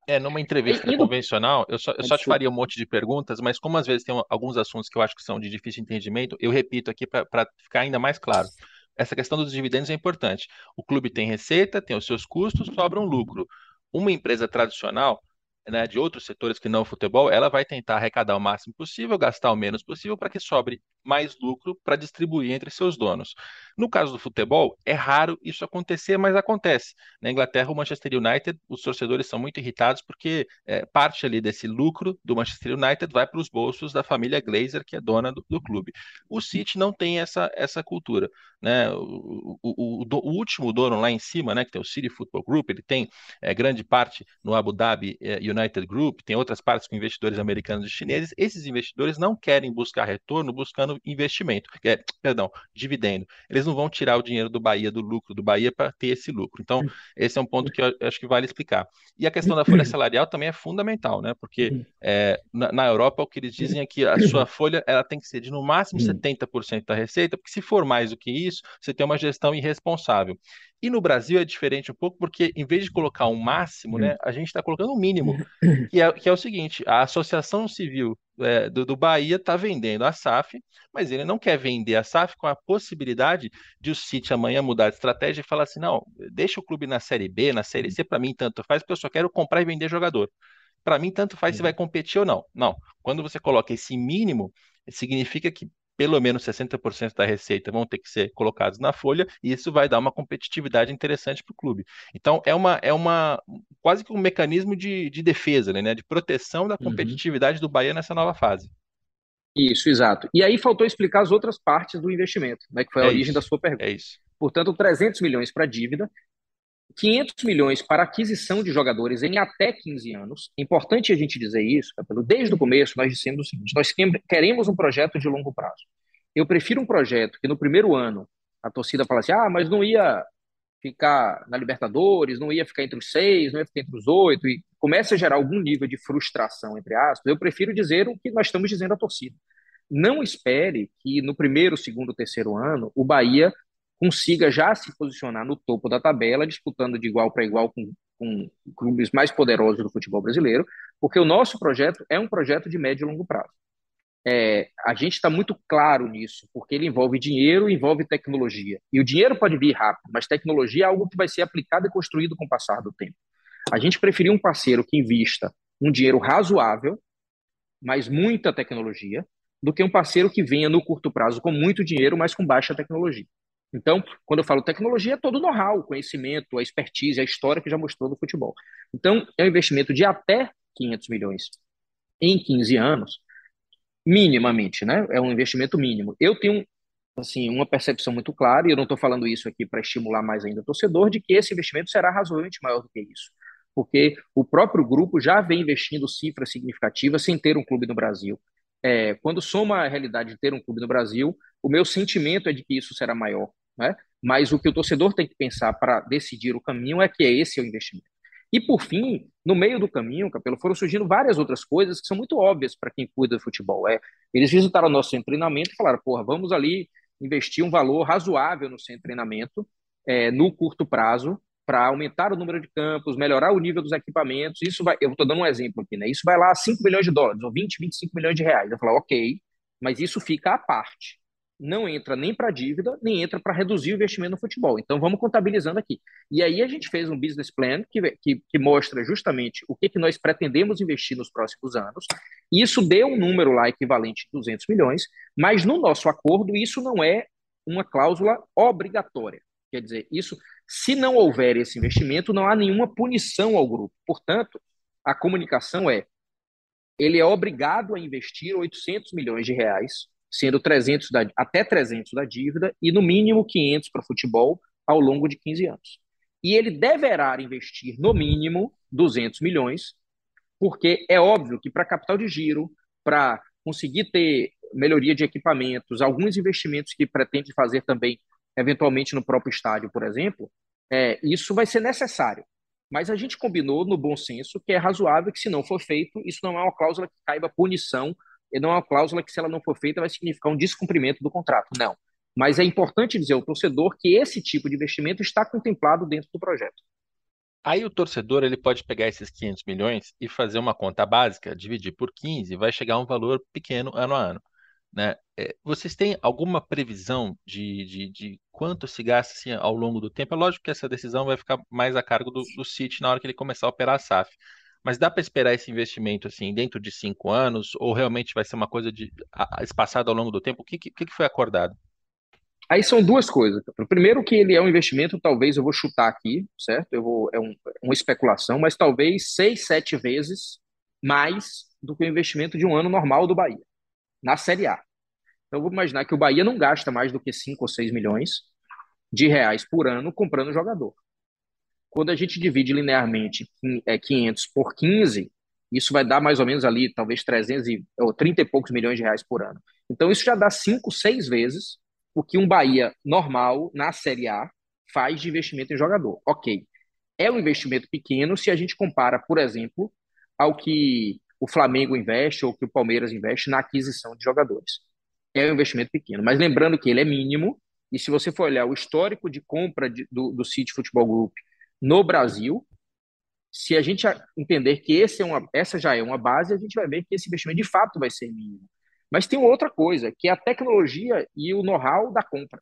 É, numa entrevista convencional, eu só, eu só te faria um monte de perguntas, mas como às vezes tem alguns assuntos que eu acho que são de difícil entendimento, eu repito aqui para ficar ainda mais claro essa questão dos dividendos é importante. O clube tem receita, tem os seus custos, sobra um lucro. Uma empresa tradicional, né, de outros setores que não o futebol, ela vai tentar arrecadar o máximo possível, gastar o menos possível para que sobre mais lucro para distribuir entre seus donos. No caso do futebol, é raro isso acontecer, mas acontece. Na Inglaterra, o Manchester United, os torcedores são muito irritados porque é, parte ali desse lucro do Manchester United vai para os bolsos da família Glazer, que é dona do, do, clube. O City não tem essa, essa cultura. Né? O, o, o, o, último dono lá em cima, né, que tem o City Football Group, ele tem é, grande parte no Abu Dhabi é, United Group, tem outras partes com investidores americanos e chineses. Esses investidores não querem buscar retorno buscando investimento, é, perdão, dividendo. Eles não vão tirar o dinheiro do Bahia, do lucro do Bahia, para ter esse lucro. Então, esse é um ponto que eu acho que vale explicar. E a questão da folha salarial também é fundamental, né? Porque é, na, na, Europa o que eles dizem é que a sua folha ela tem que ser de no máximo 70% da receita, porque se for mais do que isso, você tem uma gestão irresponsável. E no Brasil é diferente um pouco, porque em vez de colocar um máximo, né, a gente está colocando um mínimo, que é, que é o seguinte: a Associação Civil é, do, do Bahia está vendendo a SAF, mas ele não quer vender a SAF com a possibilidade de o City amanhã mudar de estratégia e falar assim: não, deixa o clube na Série B, na Série C, para mim tanto faz, porque eu só quero comprar e vender jogador. Para mim, tanto faz se vai competir ou não. Não. Quando você coloca esse mínimo, significa que pelo menos 60% da receita vão ter que ser colocados na folha, e isso vai dar uma competitividade interessante para o clube. Então, é uma, é uma quase que um mecanismo de, de defesa, né, de proteção da uhum. competitividade uhum. do Bahia nessa nova fase. Isso, exato. E aí faltou explicar as outras partes do investimento, né, que foi a é origem isso, da sua pergunta. É isso. Portanto, 300 milhões para dívida, 500 milhões para aquisição de jogadores em até 15 anos. Importante a gente dizer isso, Capelo. Desde o começo, nós dissemos o seguinte: nós queremos um projeto de longo prazo. Eu prefiro um projeto que no primeiro ano a torcida fala assim: ah, mas não ia ficar na Libertadores, não ia ficar entre os seis, não ia ficar entre os oito, e começa a gerar algum nível de frustração, entre aspas. Eu prefiro dizer o que nós estamos dizendo à torcida. Não espere que no primeiro, segundo, terceiro ano o Bahia consiga já se posicionar no topo da tabela, disputando de igual para igual com, com clubes mais poderosos do futebol brasileiro, porque o nosso projeto é um projeto de médio e longo prazo. É, a gente está muito claro nisso, porque ele envolve dinheiro, envolve tecnologia. E o dinheiro pode vir rápido, mas tecnologia é algo que vai ser aplicado e construído com o passar do tempo. A gente preferiu um parceiro que invista um dinheiro razoável, mas muita tecnologia, do que um parceiro que venha no curto prazo com muito dinheiro, mas com baixa tecnologia. Então, quando eu falo tecnologia, é todo o know-how, o conhecimento, a expertise, a história que já mostrou no futebol. Então, é um investimento de até 500 milhões em 15 anos, minimamente, né? É um investimento mínimo. Eu tenho assim uma percepção muito clara, e eu não estou falando isso aqui para estimular mais ainda o torcedor, de que esse investimento será razoavelmente maior do que isso. Porque o próprio grupo já vem investindo cifras significativas sem ter um clube no Brasil. É, quando soma a realidade de ter um clube no Brasil, o meu sentimento é de que isso será maior. Né? Mas o que o torcedor tem que pensar para decidir o caminho é que é esse o investimento. E por fim, no meio do caminho, Capelo, foram surgindo várias outras coisas que são muito óbvias para quem cuida do futebol. É, eles visitaram o nosso centro de treinamento e falaram: porra, vamos ali investir um valor razoável no centro de treinamento, é, no curto prazo, para aumentar o número de campos, melhorar o nível dos equipamentos. Isso vai, eu estou dando um exemplo aqui, né? Isso vai lá a 5 milhões de dólares, ou 20, 25 milhões de reais. Eu falo, ok, mas isso fica à parte. Não entra nem para dívida, nem entra para reduzir o investimento no futebol. Então vamos contabilizando aqui. E aí a gente fez um business plan que, que, que mostra justamente o que, que nós pretendemos investir nos próximos anos. Isso deu um número lá equivalente a 200 milhões, mas no nosso acordo isso não é uma cláusula obrigatória. Quer dizer, isso, se não houver esse investimento, não há nenhuma punição ao grupo. Portanto, a comunicação é: ele é obrigado a investir 800 milhões de reais, sendo 300 da, até 300 da dívida e no mínimo 500 para futebol ao longo de 15 anos. E ele deverá investir no mínimo 200 milhões, porque é óbvio que para capital de giro, para conseguir ter melhoria de equipamentos, alguns investimentos que pretende fazer também eventualmente no próprio estádio, por exemplo, é, isso vai ser necessário. Mas a gente combinou no bom senso que é razoável que, se não for feito, isso não é uma cláusula que caiba punição, não é uma cláusula que, se ela não for feita, vai significar um descumprimento do contrato. Não. Mas é importante dizer ao torcedor que esse tipo de investimento está contemplado dentro do projeto. Aí o torcedor ele pode pegar esses 500 milhões e fazer uma conta básica, dividir por 15, vai chegar a um valor pequeno ano a ano. Né? É, vocês têm alguma previsão de, de, de, quanto se gasta assim, ao longo do tempo? É lógico que essa decisão vai ficar mais a cargo do, do City na hora que ele começar a operar a SAF. Mas dá para esperar esse investimento assim dentro de cinco anos? Ou realmente vai ser uma coisa de espaçada ao longo do tempo? O que, que, que foi acordado? Aí são duas coisas. Primeiro que ele é um investimento, talvez eu vou chutar aqui, certo? Eu vou, é um, uma especulação, mas talvez seis, sete vezes mais do que o investimento de um ano normal do Bahia na Série A. Então, vou imaginar que o Bahia não gasta mais do que 5 ou 6 milhões de reais por ano comprando jogador. Quando a gente divide linearmente 500 é, por 15, isso vai dar mais ou menos ali, talvez 300 e, ou 30 e poucos milhões de reais por ano. Então, isso já dá 5, 6 vezes o que um Bahia normal na Série A faz de investimento em jogador. Ok. É um investimento pequeno se a gente compara, por exemplo, ao que o Flamengo investe ou que o Palmeiras investe na aquisição de jogadores. É um investimento pequeno, mas lembrando que ele é mínimo, e se você for olhar o histórico de compra de, do, do City Futebol Group no Brasil, se a gente entender que é uma, essa já é uma base, a gente vai ver que esse investimento de fato vai ser mínimo. Mas tem outra coisa, que é a tecnologia e o know-how da compra.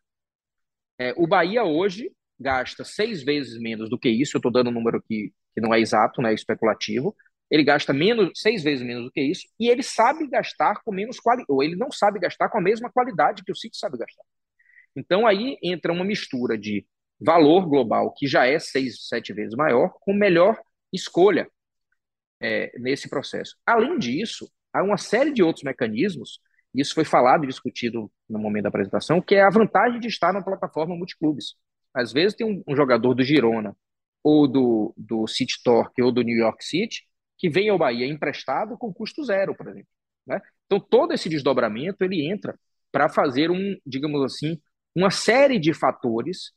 É, o Bahia hoje gasta seis vezes menos do que isso, eu estou dando um número que, que não é exato, né, é especulativo, ele gasta menos, seis vezes menos do que isso, e ele sabe gastar com menos qualidade, ou ele não sabe gastar com a mesma qualidade que o City sabe gastar. Então aí entra uma mistura de valor global, que já é seis, sete vezes maior, com melhor escolha é, nesse processo. Além disso, há uma série de outros mecanismos, isso foi falado e discutido no momento da apresentação, que é a vantagem de estar na plataforma multiclubes. Às vezes tem um, um jogador do Girona, ou do, do City Torque, ou do New York City, que vem ao Bahia emprestado com custo zero, por exemplo. Né? Então, todo esse desdobramento ele entra para fazer um, digamos assim, uma série de fatores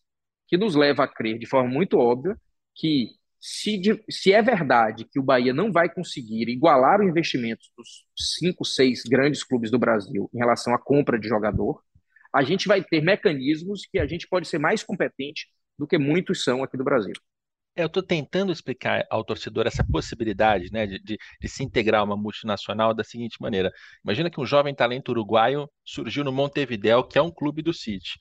que nos leva a crer de forma muito óbvia que se, se é verdade que o Bahia não vai conseguir igualar o investimento dos cinco, seis grandes clubes do Brasil em relação à compra de jogador, a gente vai ter mecanismos que a gente pode ser mais competente do que muitos são aqui do Brasil. É, eu estou tentando explicar ao torcedor essa possibilidade né, de, de, de, se integrar a uma multinacional da seguinte maneira. Imagina que um jovem talento uruguaio surgiu no Montevideo, que é um clube do City.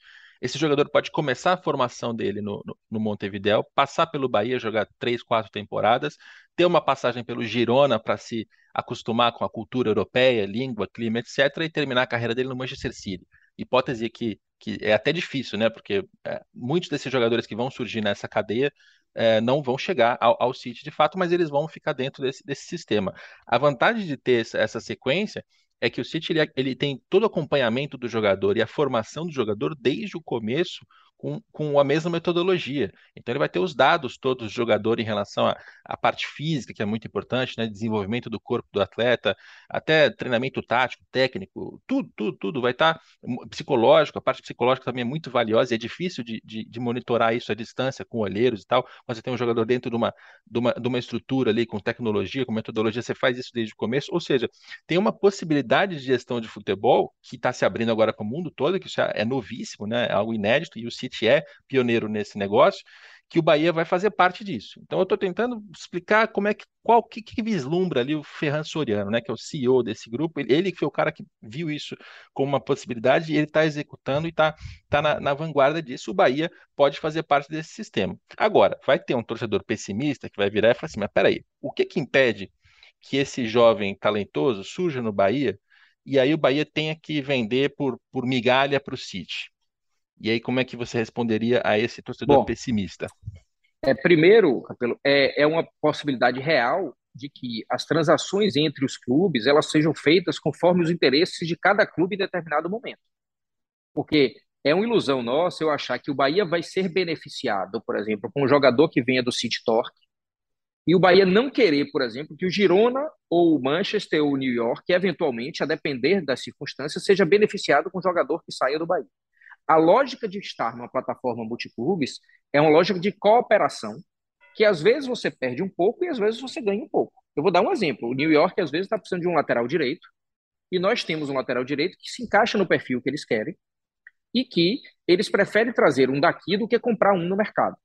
Esse jogador pode começar a formação dele no, no, no Montevideo, passar pelo Bahia, jogar três, quatro temporadas, ter uma passagem pelo Girona para se acostumar com a cultura europeia, língua, clima, etc., e terminar a carreira dele no Manchester City. Hipótese que, que é até difícil, né? Porque é, muitos desses jogadores que vão surgir nessa cadeia é, não vão chegar ao, ao City de fato, mas eles vão ficar dentro desse, desse sistema. A vantagem de ter essa, essa sequência é que o City ele, ele, tem todo o acompanhamento do jogador e a formação do jogador desde o começo com, com a mesma metodologia. Então ele vai ter os dados todos do jogador em relação à, parte física, que é muito importante, né? desenvolvimento do corpo do atleta, até treinamento tático, técnico, tudo, tudo, tudo vai estar tá psicológico, a parte psicológica também é muito valiosa e é difícil de, de, de, monitorar isso à distância com olheiros e tal. Quando você tem um jogador dentro de uma, de uma, de uma estrutura ali com tecnologia, com metodologia, você faz isso desde o começo, ou seja, tem uma possibilidade de gestão de futebol que está se abrindo agora para o mundo todo, que já é novíssimo, né? É algo inédito, e o City É pioneiro nesse negócio, que o Bahia vai fazer parte disso. Então eu estou tentando explicar como é que qual que, que, vislumbra ali o Ferran Soriano, né, que é o CEO desse grupo. Ele, ele que foi o cara que viu isso como uma possibilidade e ele está executando e está tá na, na, vanguarda disso. O Bahia pode fazer parte desse sistema. Agora, vai ter um torcedor pessimista que vai virar e falar assim: mas peraí, o que que impede que esse jovem talentoso surja no Bahia e aí o Bahia tenha que vender por, por migalha para o City? E aí, como é que você responderia a esse torcedor Bom, pessimista? É, primeiro, Capelo, é, é uma possibilidade real de que as transações entre os clubes elas sejam feitas conforme os interesses de cada clube em determinado momento. Porque é uma ilusão nossa eu achar que o Bahia vai ser beneficiado, por exemplo, com um jogador que venha do City Torque, e o Bahia não querer, por exemplo, que o Girona ou o Manchester ou o New York, eventualmente, a depender das circunstâncias, seja beneficiado com um jogador que saia do Bahia. A lógica de estar numa plataforma multiclubes é uma lógica de cooperação, que às vezes você perde um pouco e às vezes você ganha um pouco. Eu vou dar um exemplo. O New York às vezes está precisando de um lateral direito e nós temos um lateral direito que se encaixa no perfil que eles querem e que eles preferem trazer um daqui do que comprar um no mercado.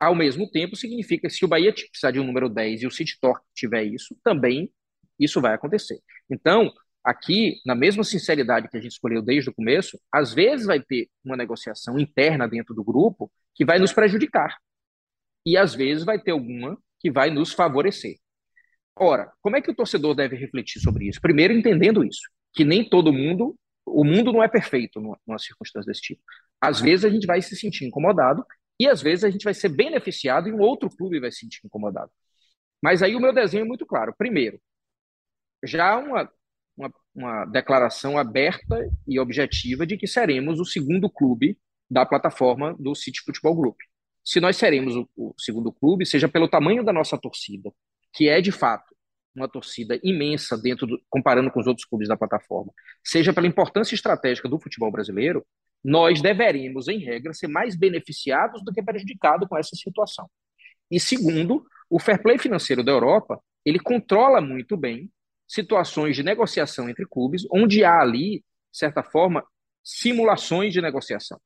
Ao mesmo tempo, significa que se o Bahia precisar de um número 10 e o City Torque tiver isso, também isso vai acontecer. Então, aqui, na mesma sinceridade que a gente escolheu desde o começo, às vezes vai ter uma negociação interna dentro do grupo que vai nos prejudicar. E às vezes vai ter alguma que vai nos favorecer. Ora, como é que o torcedor deve refletir sobre isso? Primeiro, entendendo isso, que nem todo mundo, o mundo não é perfeito numa circunstância desse tipo. Às vezes a gente vai se sentir incomodado e às vezes a gente vai ser beneficiado e um outro clube vai se sentir incomodado. Mas aí o meu desenho é muito claro. Primeiro, já uma uma, declaração aberta e objetiva de que seremos o segundo clube da plataforma do City Futebol Group. Se nós seremos o, o segundo clube, seja pelo tamanho da nossa torcida, que é de fato uma torcida imensa dentro do, comparando com os outros clubes da plataforma, seja pela importância estratégica do futebol brasileiro, nós deveríamos, em regra, ser mais beneficiados do que prejudicados com essa situação. E segundo, o fair play financeiro da Europa, ele controla muito bem situações de negociação entre clubes, onde há ali, de certa forma, simulações de negociação.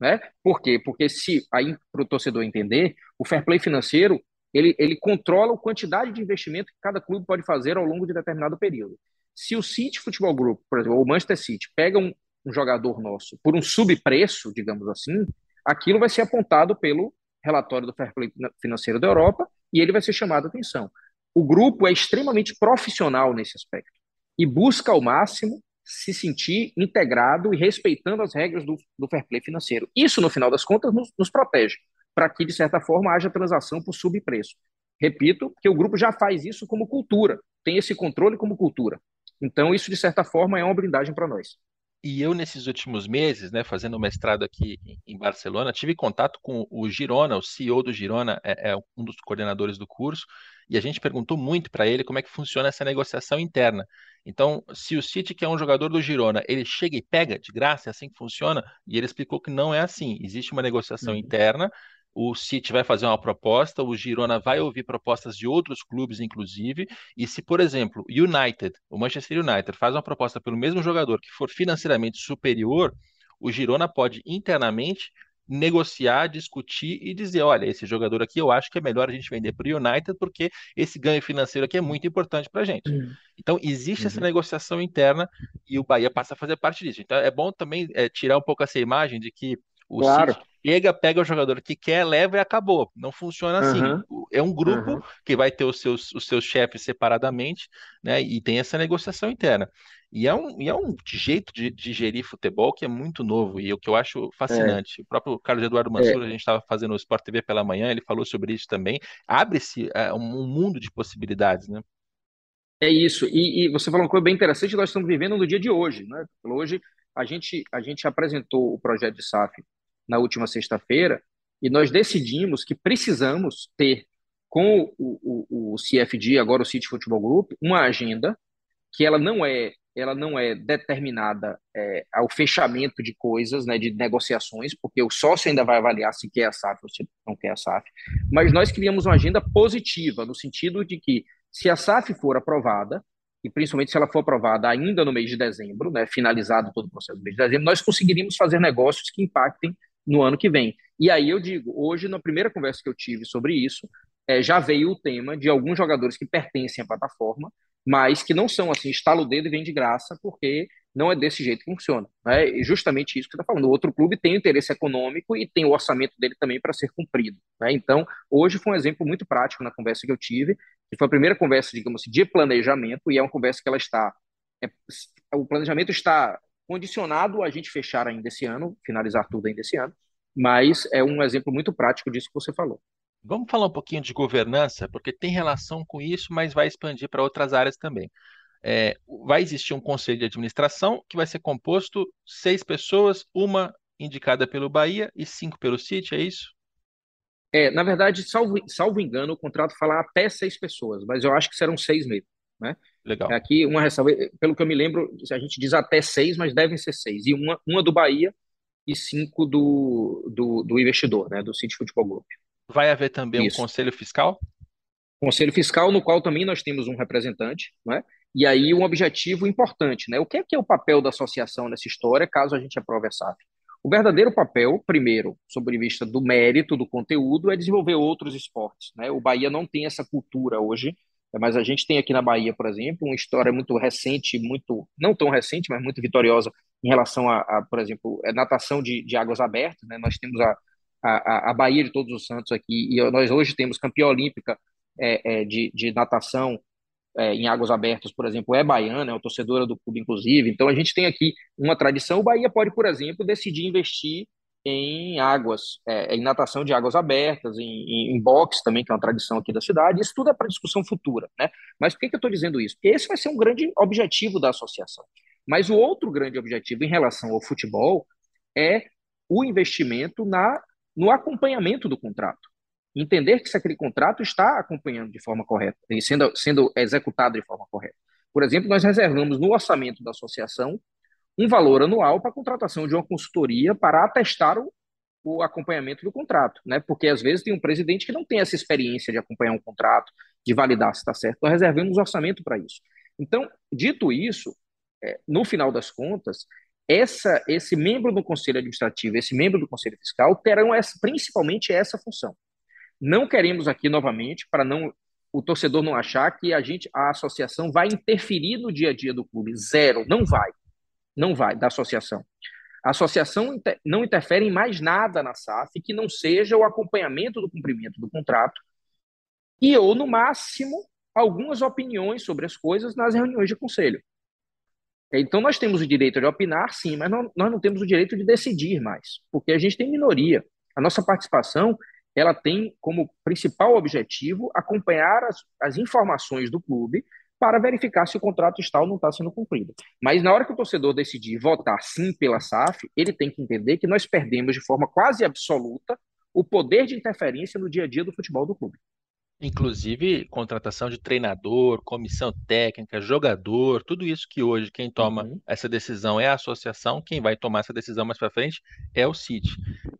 Né? Por quê? Porque se aí para o torcedor entender, o fair play financeiro ele, ele controla a quantidade de investimento que cada clube pode fazer ao longo de determinado período. Se o City Futebol Group, por exemplo, ou o Manchester City, pega um, um jogador nosso por um subpreço, digamos assim, aquilo vai ser apontado pelo relatório do Fair Play Financeiro da Europa e ele vai ser chamado a atenção o grupo é extremamente profissional nesse aspecto e busca ao máximo se sentir integrado e respeitando as regras do, do fair play financeiro. Isso, no final das contas, nos, nos protege, para que, de certa forma, haja transação por subpreço. Repito, que o grupo já faz isso como cultura, tem esse controle como cultura. Então, isso, de certa forma, é uma blindagem para nós. E eu, nesses últimos meses, né, fazendo mestrado aqui em Barcelona, tive contato com o Girona, o CEO do Girona, é, é um dos coordenadores do curso, e a gente perguntou muito para ele como é que funciona essa negociação interna. Então, se o City, que é um jogador do Girona, ele chega e pega de graça, é assim que funciona, e ele explicou que não é assim. Existe uma negociação uhum. interna, o City vai fazer uma proposta, o Girona vai ouvir propostas de outros clubes, inclusive, e se, por exemplo, o United, o Manchester United, faz uma proposta pelo mesmo jogador que for financeiramente superior, o Girona pode internamente negociar, discutir e dizer, olha, esse jogador aqui eu acho que é melhor a gente vender para o United porque esse ganho financeiro aqui é muito importante para a gente. Uhum. Então existe uhum. essa negociação interna e o Bahia passa a fazer parte disso. Então é bom também é, tirar um pouco essa imagem de que o claro. City chega, pega o jogador que quer, leva e acabou. Não funciona assim. Uhum. É um grupo uhum. que vai ter os seus, os seus chefes separadamente, né? E tem essa negociação interna. E é um, e é um jeito de, de gerir futebol que é muito novo e o que eu acho fascinante. É. O próprio Carlos Eduardo Mansur, é. a gente estava fazendo o Sport TV pela manhã, ele falou sobre isso também. Abre-se é, um mundo de possibilidades, né? É isso. E, e, você falou uma coisa bem interessante, nós estamos vivendo no dia de hoje, né? Hoje a gente, a gente apresentou o projeto de SAF na última sexta-feira e nós decidimos que precisamos ter com o, o, o CFG, agora o City Futebol Group, uma agenda que ela não é ela não é determinada é, ao fechamento de coisas, né, de negociações, porque o sócio ainda vai avaliar se quer a SAF ou se não quer a SAF, mas nós criamos uma agenda positiva, no sentido de que se a SAF for aprovada, e principalmente se ela for aprovada ainda no mês de dezembro, né, finalizado todo o processo do mês de dezembro, nós conseguiríamos fazer negócios que impactem no ano que vem. E aí eu digo, hoje, na primeira conversa que eu tive sobre isso, é, já veio o tema de alguns jogadores que pertencem à plataforma, mas que não são assim, estala o dedo e vem de graça, porque não é desse jeito que funciona. Né? E justamente isso que você está falando. O outro clube tem interesse econômico e tem o orçamento dele também para ser cumprido. Né? Então, hoje foi um exemplo muito prático na conversa que eu tive, que foi a primeira conversa, digamos assim, de planejamento, e é uma conversa que ela está. É, o planejamento está condicionado a gente fechar ainda esse ano, finalizar tudo ainda esse ano, mas é um exemplo muito prático disso que você falou. Vamos falar um pouquinho de governança, porque tem relação com isso, mas vai expandir para outras áreas também. É, vai existir um conselho de administração que vai ser composto seis pessoas, uma indicada pelo Bahia e cinco pelo City, é isso? É, na verdade, salvo, salvo engano, o contrato fala até seis pessoas, mas eu acho que serão seis mesmo. Né? Legal. Aqui, uma ressalva, pelo que eu me lembro, a gente diz até seis, mas devem ser seis. E uma, uma do Bahia e cinco do, do, do investidor, né, do City Futebol Group. Vai haver também Isso. um conselho fiscal? Conselho fiscal, no qual também nós temos um representante, né? E aí um objetivo importante, né? O que é, que é o papel da associação nessa história, caso a gente aprove a SAF? O verdadeiro papel, primeiro, sob vista do mérito, do conteúdo, é desenvolver outros esportes. Né? O Bahia não tem essa cultura hoje, mas a gente tem aqui na Bahia, por exemplo, uma história muito recente, muito não tão recente, mas muito vitoriosa em relação a, a por exemplo, a natação de, de águas abertas. Né? Nós temos a, a, a Bahia de Todos os Santos aqui, e nós hoje temos campeã olímpica é, é, de, de natação é, em águas abertas, por exemplo, é baiana, é torcedora do clube, inclusive. Então a gente tem aqui uma tradição. O Bahia pode, por exemplo, decidir investir em águas, é, em natação de águas abertas, em, em, em boxe também, que é uma tradição aqui da cidade. Isso tudo é para discussão futura, né? Mas por que, que eu estou dizendo isso? Porque esse vai ser um grande objetivo da associação. Mas o outro grande objetivo em relação ao futebol é o investimento na, no acompanhamento do contrato entender que se aquele contrato está acompanhando de forma correta sendo, sendo executado de forma correta. Por exemplo, nós reservamos no orçamento da associação um valor anual para a contratação de uma consultoria para atestar o, o acompanhamento do contrato, né? Porque às vezes tem um presidente que não tem essa experiência de acompanhar um contrato, de validar se está certo. Nós reservamos orçamento para isso. Então, dito isso, é, no final das contas, essa, esse membro do conselho administrativo, esse membro do conselho fiscal terão essa, principalmente essa função não queremos aqui novamente, para não o torcedor não achar que a gente, a associação vai interferir no dia a dia do clube. Zero, não vai. Não vai da associação. A associação não interfere em mais nada na SAF que não seja o acompanhamento do cumprimento do contrato e ou no máximo algumas opiniões sobre as coisas nas reuniões de conselho. Então nós temos o direito de opinar, sim, mas não, nós não temos o direito de decidir mais, porque a gente tem minoria. A nossa participação ela tem como principal objetivo acompanhar as, as informações do clube para verificar se o contrato está ou não está sendo cumprido. Mas na hora que o torcedor decidir votar sim pela SAF, ele tem que entender que nós perdemos de forma quase absoluta o poder de interferência no dia a dia do futebol do clube. Inclusive, contratação de treinador, comissão técnica, jogador, tudo isso que hoje quem toma uhum. essa decisão é a associação, quem vai tomar essa decisão mais para frente é o City.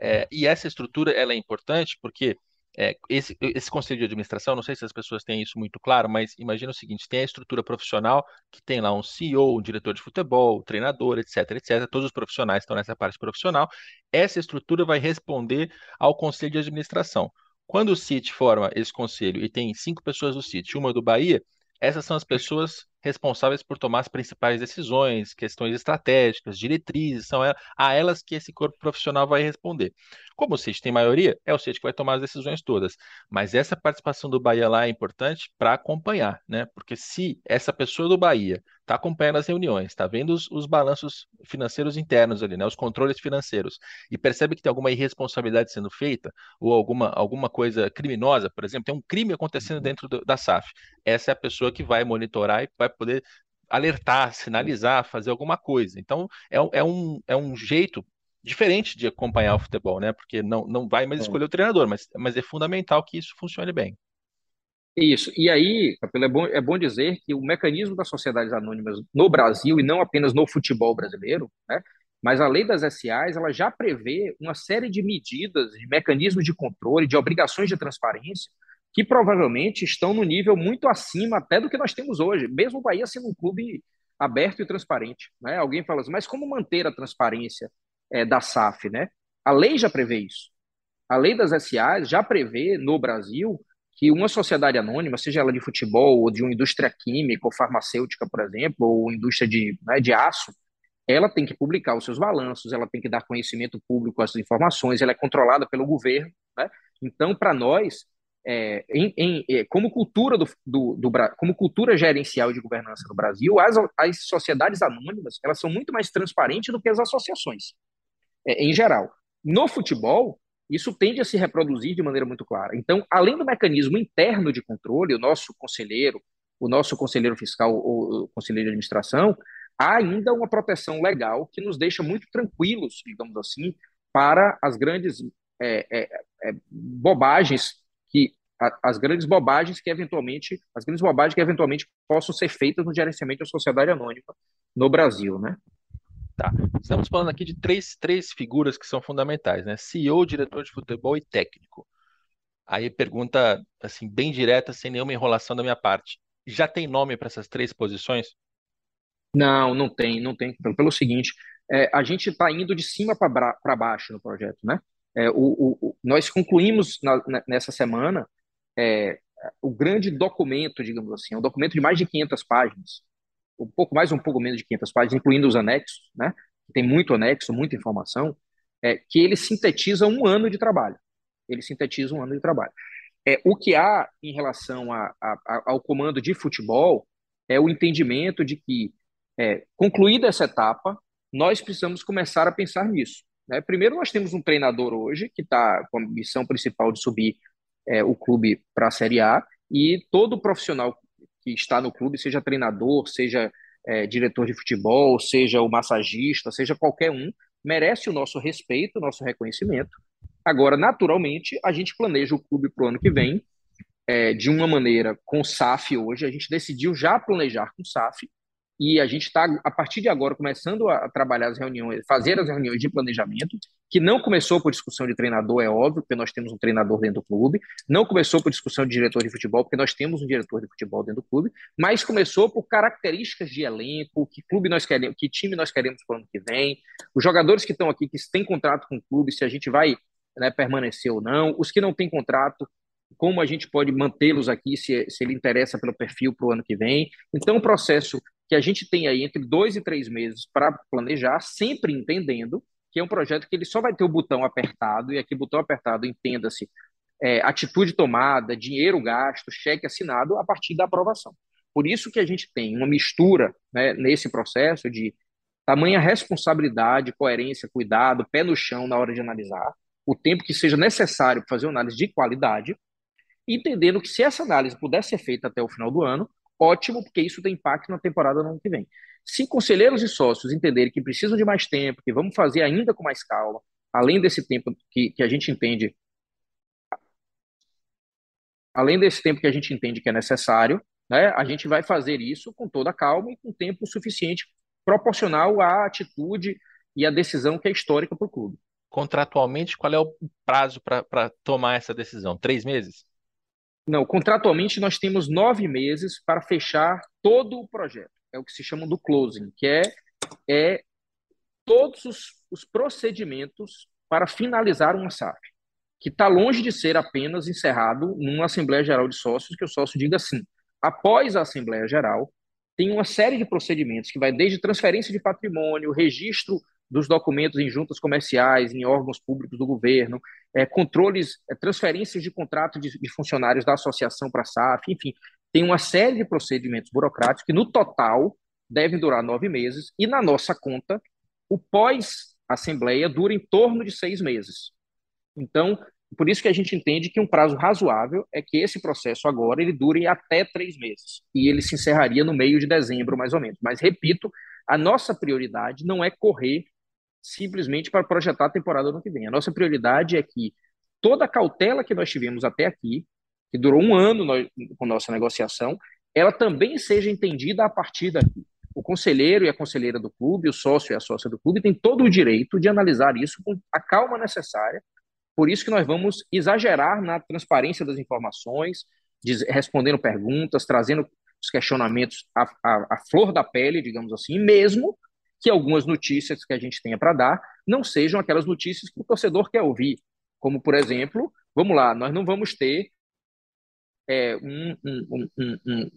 É, e essa estrutura ela é importante porque é, esse, esse conselho de administração, não sei se as pessoas têm isso muito claro, mas imagina o seguinte: tem a estrutura profissional que tem lá um CEO, um diretor de futebol, um treinador, etc, etc. Todos os profissionais estão nessa parte profissional. Essa estrutura vai responder ao conselho de administração. Quando o City forma esse conselho e tem cinco pessoas do City, uma do Bahia, essas são as pessoas responsáveis por tomar as principais decisões, questões estratégicas, diretrizes, são a elas que esse corpo profissional vai responder. Como o CIT tem maioria, é o CIT que vai tomar as decisões todas. Mas essa participação do Bahia lá é importante para acompanhar, né? Porque se essa pessoa do Bahia está acompanhando as reuniões, está vendo os, os, balanços financeiros internos ali, né? Os controles financeiros, e percebe que tem alguma irresponsabilidade sendo feita, ou alguma, alguma coisa criminosa, por exemplo, tem um crime acontecendo uhum. dentro do, da SAF. Essa é a pessoa que vai monitorar e vai poder alertar, sinalizar, fazer alguma coisa. Então, é, é, um, é um jeito diferente de acompanhar o futebol, né? Porque não, não vai mais escolher o treinador, mas, mas é fundamental que isso funcione bem. Isso. E aí, Capelo, é bom, é bom dizer que o mecanismo das sociedades anônimas no Brasil, e não apenas no futebol brasileiro, né? mas a lei das SAs ela já prevê uma série de medidas, de mecanismos de controle, de obrigações de transparência, que provavelmente estão no nível muito acima até do que nós temos hoje, mesmo o Bahia sendo um clube aberto e transparente. Né? Alguém fala assim, mas como manter a transparência é, da SAF? Né? A lei já prevê isso. a lei das SAs já prevê no Brasil que uma sociedade anônima, seja ela de futebol ou de uma indústria química ou farmacêutica, por exemplo, ou indústria de, né, de aço, ela tem que publicar os seus balanços, ela tem que dar conhecimento público às informações, ela é controlada pelo governo. Né? Então, para nós, é, em, em, é, como cultura do, do, do, como cultura gerencial de governança no Brasil, as, as sociedades anônimas elas são muito mais transparentes do que as associações, é, em geral. No futebol, isso tende a se reproduzir de maneira muito clara. Então, além do mecanismo interno de controle, o nosso conselheiro, o nosso conselheiro fiscal ou conselheiro de administração, há ainda uma proteção legal que nos deixa muito tranquilos, digamos assim, para as grandes é, é, é, bobagens que as grandes bobagens que eventualmente as grandes bobagens que eventualmente possam ser feitas no gerenciamento da sociedade anônima no Brasil, né? Tá. Estamos falando aqui de três, três figuras que são fundamentais, né? CEO, diretor de futebol e técnico. Aí pergunta assim bem direta, sem nenhuma enrolação da minha parte. Já tem nome para essas três posições? Não, não tem, não tem. Pelo, pelo seguinte, é, a gente está indo de cima para baixo no projeto, né? É, o, o, nós concluímos na, nessa semana é, o grande documento, digamos assim, um documento de mais de 500 páginas, um pouco mais, um pouco menos de 500 páginas, incluindo os anexos, né? Tem muito anexo, muita informação, é, que ele sintetiza um ano de trabalho. Ele sintetiza um ano de trabalho. É, o que há em relação a, a, a, ao comando de futebol é o entendimento de que, é, concluída essa etapa, nós precisamos começar a pensar nisso. Né? Primeiro, nós temos um treinador hoje que está com a missão principal de subir é, o clube para a Série A, e todo profissional que está no clube, seja treinador, seja é, diretor de futebol, seja o massagista, seja qualquer um, merece o nosso respeito, o nosso reconhecimento. Agora, naturalmente, a gente planeja o clube para o ano que vem é, de uma maneira com SAF hoje. A gente decidiu já planejar com SAF e a gente está, a partir de agora, começando a trabalhar as reuniões, fazer as reuniões de planejamento, que não começou por discussão de treinador, é óbvio, porque nós temos um treinador dentro do clube, não começou por discussão de diretor de futebol, porque nós temos um diretor de futebol dentro do clube, mas começou por características de elenco, que clube nós queremos, que time nós queremos para o ano que vem, os jogadores que estão aqui, que têm contrato com o clube, se a gente vai né, permanecer ou não, os que não têm contrato, como a gente pode mantê-los aqui se, se ele interessa pelo perfil para o ano que vem. Então, o processo que a gente tem aí entre dois e três meses para planejar, sempre entendendo que é um projeto que ele só vai ter o botão apertado, e aqui botão apertado, entenda-se, é, atitude tomada, dinheiro gasto, cheque assinado a partir da aprovação. Por isso que a gente tem uma mistura né, nesse processo de tamanha responsabilidade, coerência, cuidado, pé no chão na hora de analisar, o tempo que seja necessário para fazer uma análise de qualidade, entendendo que se essa análise puder ser feita até o final do ano, ótimo, porque isso tem impacto na temporada no ano que vem. Se conselheiros e sócios entenderem que precisam de mais tempo, que vamos fazer ainda com mais calma, além desse tempo que, que a gente entende, além desse tempo que a gente entende que é necessário, né, a gente vai fazer isso com toda a calma e com tempo suficiente, proporcional à atitude e à decisão que é histórica para o clube. Contratualmente, qual é o prazo para tomar essa decisão? Três meses? Não, contratualmente nós temos nove meses para fechar todo o projeto. É o que se chama do closing, que é, é todos os, os procedimentos para finalizar uma SAF, que está longe de ser apenas encerrado numa Assembleia Geral de Sócios, que o sócio diga assim. Após a Assembleia Geral, tem uma série de procedimentos que vai desde transferência de patrimônio, registro dos documentos em juntas comerciais, em órgãos públicos do governo, é, controles, é, transferências de contrato de, de funcionários da associação para a SAF, enfim, tem uma série de procedimentos burocráticos que, no total, devem durar nove meses, e na nossa conta, o pós-assembleia dura em torno de seis meses. Então, por isso que a gente entende que um prazo razoável é que esse processo agora ele dure até três meses, e ele se encerraria no meio de dezembro, mais ou menos. Mas, repito, a nossa prioridade não é correr simplesmente para projetar a temporada no que vem. A nossa prioridade é que toda a cautela que nós tivemos até aqui, que durou um ano nós, com nossa negociação, ela também seja entendida a partir daqui. O conselheiro e a conselheira do clube, o sócio e a sócia do clube, têm todo o direito de analisar isso com a calma necessária. Por isso que nós vamos exagerar na transparência das informações, respondendo perguntas, trazendo os questionamentos à, à, à flor da pele, digamos assim, mesmo que algumas notícias que a gente tenha para dar não sejam aquelas notícias que o torcedor quer ouvir. Como, por exemplo, vamos lá, nós não vamos ter é, um, um, um, um,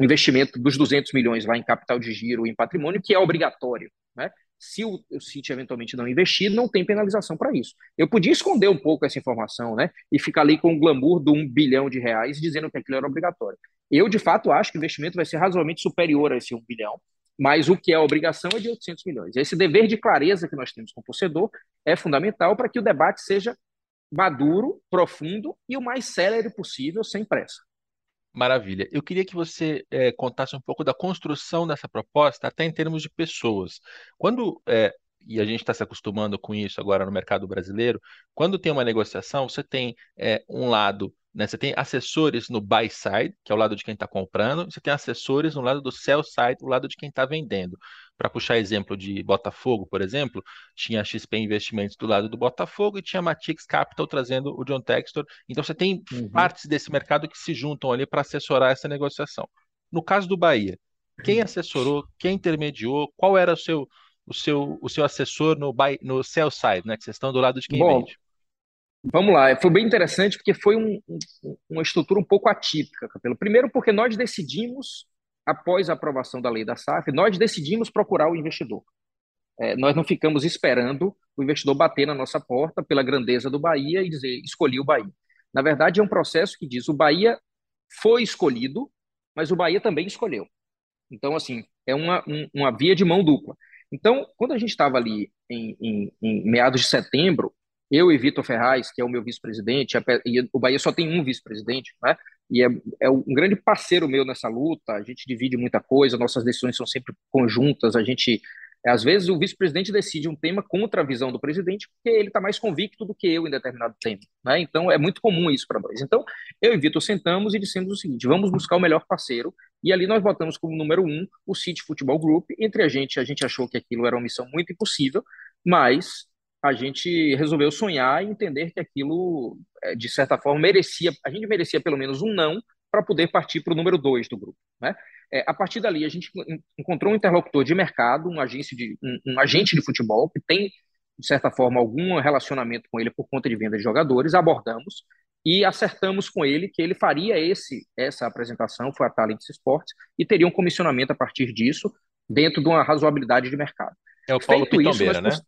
investimento dos 200 milhões lá em capital de giro e em patrimônio, que é obrigatório. Né? Se o, o CIT eventualmente não investir, não tem penalização para isso. Eu podia esconder um pouco essa informação né? e ficar ali com o glamour de um bilhão de reais dizendo que aquilo era obrigatório. Eu, de fato, acho que o investimento vai ser razoavelmente superior a esse um bilhão, mas o que é obrigação é de 800 milhões. Esse dever de clareza que nós temos com o torcedor é fundamental para que o debate seja maduro, profundo e o mais célere possível, sem pressa. Maravilha. Eu queria que você é, contasse um pouco da construção dessa proposta, até em termos de pessoas. Quando, é, e a gente está se acostumando com isso agora no mercado brasileiro, quando tem uma negociação, você tem é, um lado né? Você tem assessores no buy side, que é o lado de quem está comprando, você tem assessores no lado do sell side, o lado de quem está vendendo. Para puxar exemplo de Botafogo, por exemplo, tinha a XP Investimentos do lado do Botafogo e tinha a Matix Capital trazendo o John Textor. Então você tem uhum. partes desse mercado que se juntam ali para assessorar essa negociação. No caso do Bahia, quem uhum. assessorou, quem intermediou, qual era o seu o seu, o seu assessor no, buy, no sell side, né? Que vocês estão do lado de quem Bom, vende. Vamos lá, foi bem interessante porque foi um, um, uma estrutura um pouco atípica, Capelo. Primeiro, porque nós decidimos, após a aprovação da lei da SAF, nós decidimos procurar o investidor. É, nós não ficamos esperando o investidor bater na nossa porta pela grandeza do Bahia e dizer escolhi o Bahia. Na verdade, é um processo que diz o Bahia foi escolhido, mas o Bahia também escolheu. Então, assim, é uma, um, uma via de mão dupla. Então, quando a gente estava ali em, em, em meados de setembro, eu e Vitor Ferraz, que é o meu vice-presidente, e o Bahia só tem um vice-presidente, né? E é, é, um grande parceiro meu nessa luta. A gente divide muita coisa, nossas decisões são sempre conjuntas. A gente, às vezes, o vice-presidente decide um tema contra a visão do presidente, porque ele está mais convicto do que eu em determinado tema, né? Então, é muito comum isso para nós. Então, eu e Vitor sentamos e dissemos o seguinte: vamos buscar o melhor parceiro. E ali nós botamos como número um o City Futebol Group. Entre a gente, a gente achou que aquilo era uma missão muito impossível, mas a gente resolveu sonhar e entender que aquilo, é, de certa forma, merecia, a gente merecia pelo menos um não para poder partir para o número dois do grupo. Né? É, a partir dali, a gente encontrou um interlocutor de mercado, um, agência de, um, um agente de futebol que tem, de certa forma, algum relacionamento com ele por conta de venda de jogadores, abordamos e acertamos com ele que ele faria esse essa apresentação, foi a Talents Sports, e teria um comissionamento a partir disso, dentro de uma razoabilidade de mercado. É o Paulo Feito Pitombeira, isso, né?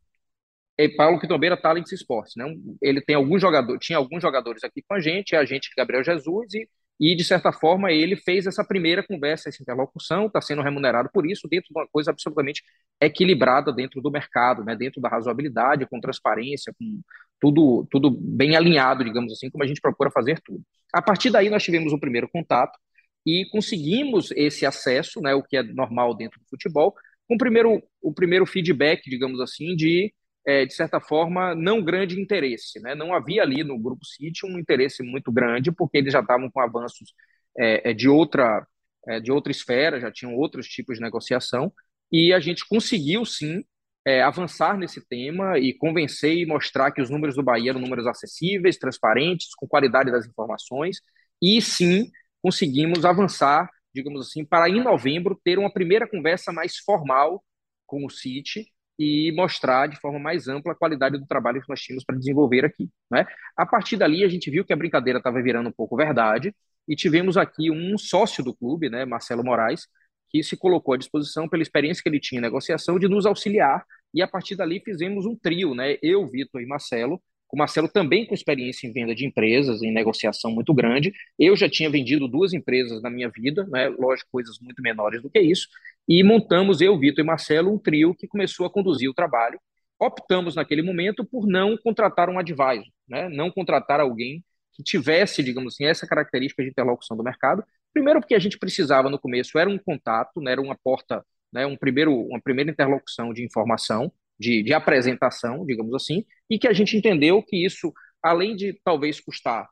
é Paulo Quitombeira Talents Sports, né? Ele tem alguns jogadores, tinha alguns jogadores aqui com a gente, a gente Gabriel Jesus e e de certa forma ele fez essa primeira conversa, essa interlocução, está sendo remunerado por isso dentro de uma coisa absolutamente equilibrada dentro do mercado, né? Dentro da razoabilidade, com transparência, com tudo tudo bem alinhado, digamos assim, como a gente procura fazer tudo. A partir daí nós tivemos o primeiro contato e conseguimos esse acesso, né? O que é normal dentro do futebol, com o primeiro o primeiro feedback, digamos assim, de é, de certa forma, não grande interesse. Né? Não havia ali no Grupo City um interesse muito grande, porque eles já estavam com avanços é, é de, outra, é, de outra esfera, já tinham outros tipos de negociação, e a gente conseguiu, sim, é, avançar nesse tema e convencer e mostrar que os números do Bahia eram números acessíveis, transparentes, com qualidade das informações, e sim conseguimos avançar, digamos assim, para em novembro ter uma primeira conversa mais formal com o City, e mostrar de forma mais ampla a qualidade do trabalho que nós tínhamos para desenvolver aqui. Né? A partir dali, a gente viu que a brincadeira estava virando um pouco verdade e tivemos aqui um sócio do clube, né, Marcelo Moraes, que se colocou à disposição pela experiência que ele tinha em negociação de nos auxiliar e a partir dali fizemos um trio, né, eu, Vitor e Marcelo, o Marcelo também com experiência em venda de empresas, em negociação muito grande. Eu já tinha vendido duas empresas na minha vida, né? lógico, coisas muito menores do que isso. E montamos, eu, Vitor e Marcelo, um trio que começou a conduzir o trabalho. Optamos naquele momento por não contratar um advisor, né? não contratar alguém que tivesse, digamos assim, essa característica de interlocução do mercado. Primeiro, porque a gente precisava no começo, era um contato, né? era uma porta, né? um primeiro, uma primeira interlocução de informação de, de apresentação, digamos assim, e que a gente entendeu que isso, além de talvez custar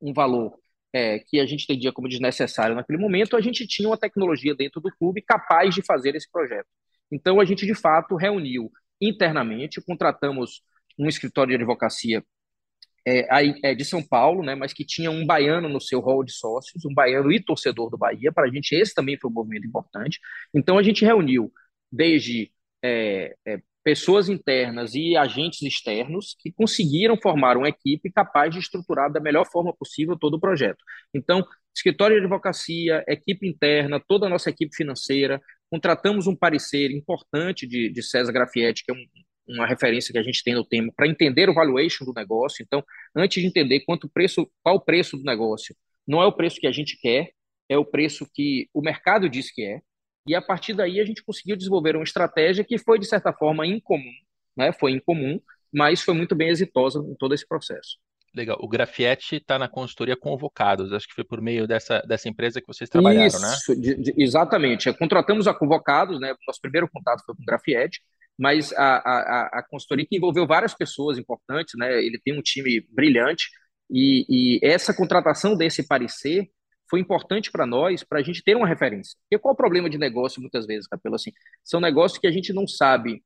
um valor é, que a gente entendia como desnecessário naquele momento, a gente tinha uma tecnologia dentro do clube capaz de fazer esse projeto. Então, a gente, de fato, reuniu internamente, contratamos um escritório de advocacia é, é, de São Paulo, né, mas que tinha um baiano no seu hall de sócios, um baiano e torcedor do Bahia. Para a gente, esse também foi um movimento importante. Então, a gente reuniu desde é, é, pessoas internas e agentes externos que conseguiram formar uma equipe capaz de estruturar da melhor forma possível todo o projeto. Então, escritório de advocacia, equipe interna, toda a nossa equipe financeira, contratamos um parecer importante de, de César Grafietti, que é um, uma referência que a gente tem no tema, para entender o valuation do negócio. Então, antes de entender quanto preço, qual o preço do negócio, não é o preço que a gente quer, é o preço que o mercado diz que é. E a partir daí a gente conseguiu desenvolver uma estratégia que foi, de certa forma, incomum, né? foi incomum, mas foi muito bem exitosa em todo esse processo. Legal. O Grafietti está na consultoria Convocados. Acho que foi por meio dessa, dessa empresa que vocês trabalharam, Isso, né? Isso, exatamente. Contratamos a Convocados, né? Nosso primeiro contato foi com o Grafietti, mas a, a, a consultoria que envolveu várias pessoas importantes, né? Ele tem um time brilhante e, e essa contratação desse parecer foi importante para nós, para a gente ter uma referência. Porque qual é o problema de negócio, muitas vezes, Capelo? Assim, são negócios que a gente não sabe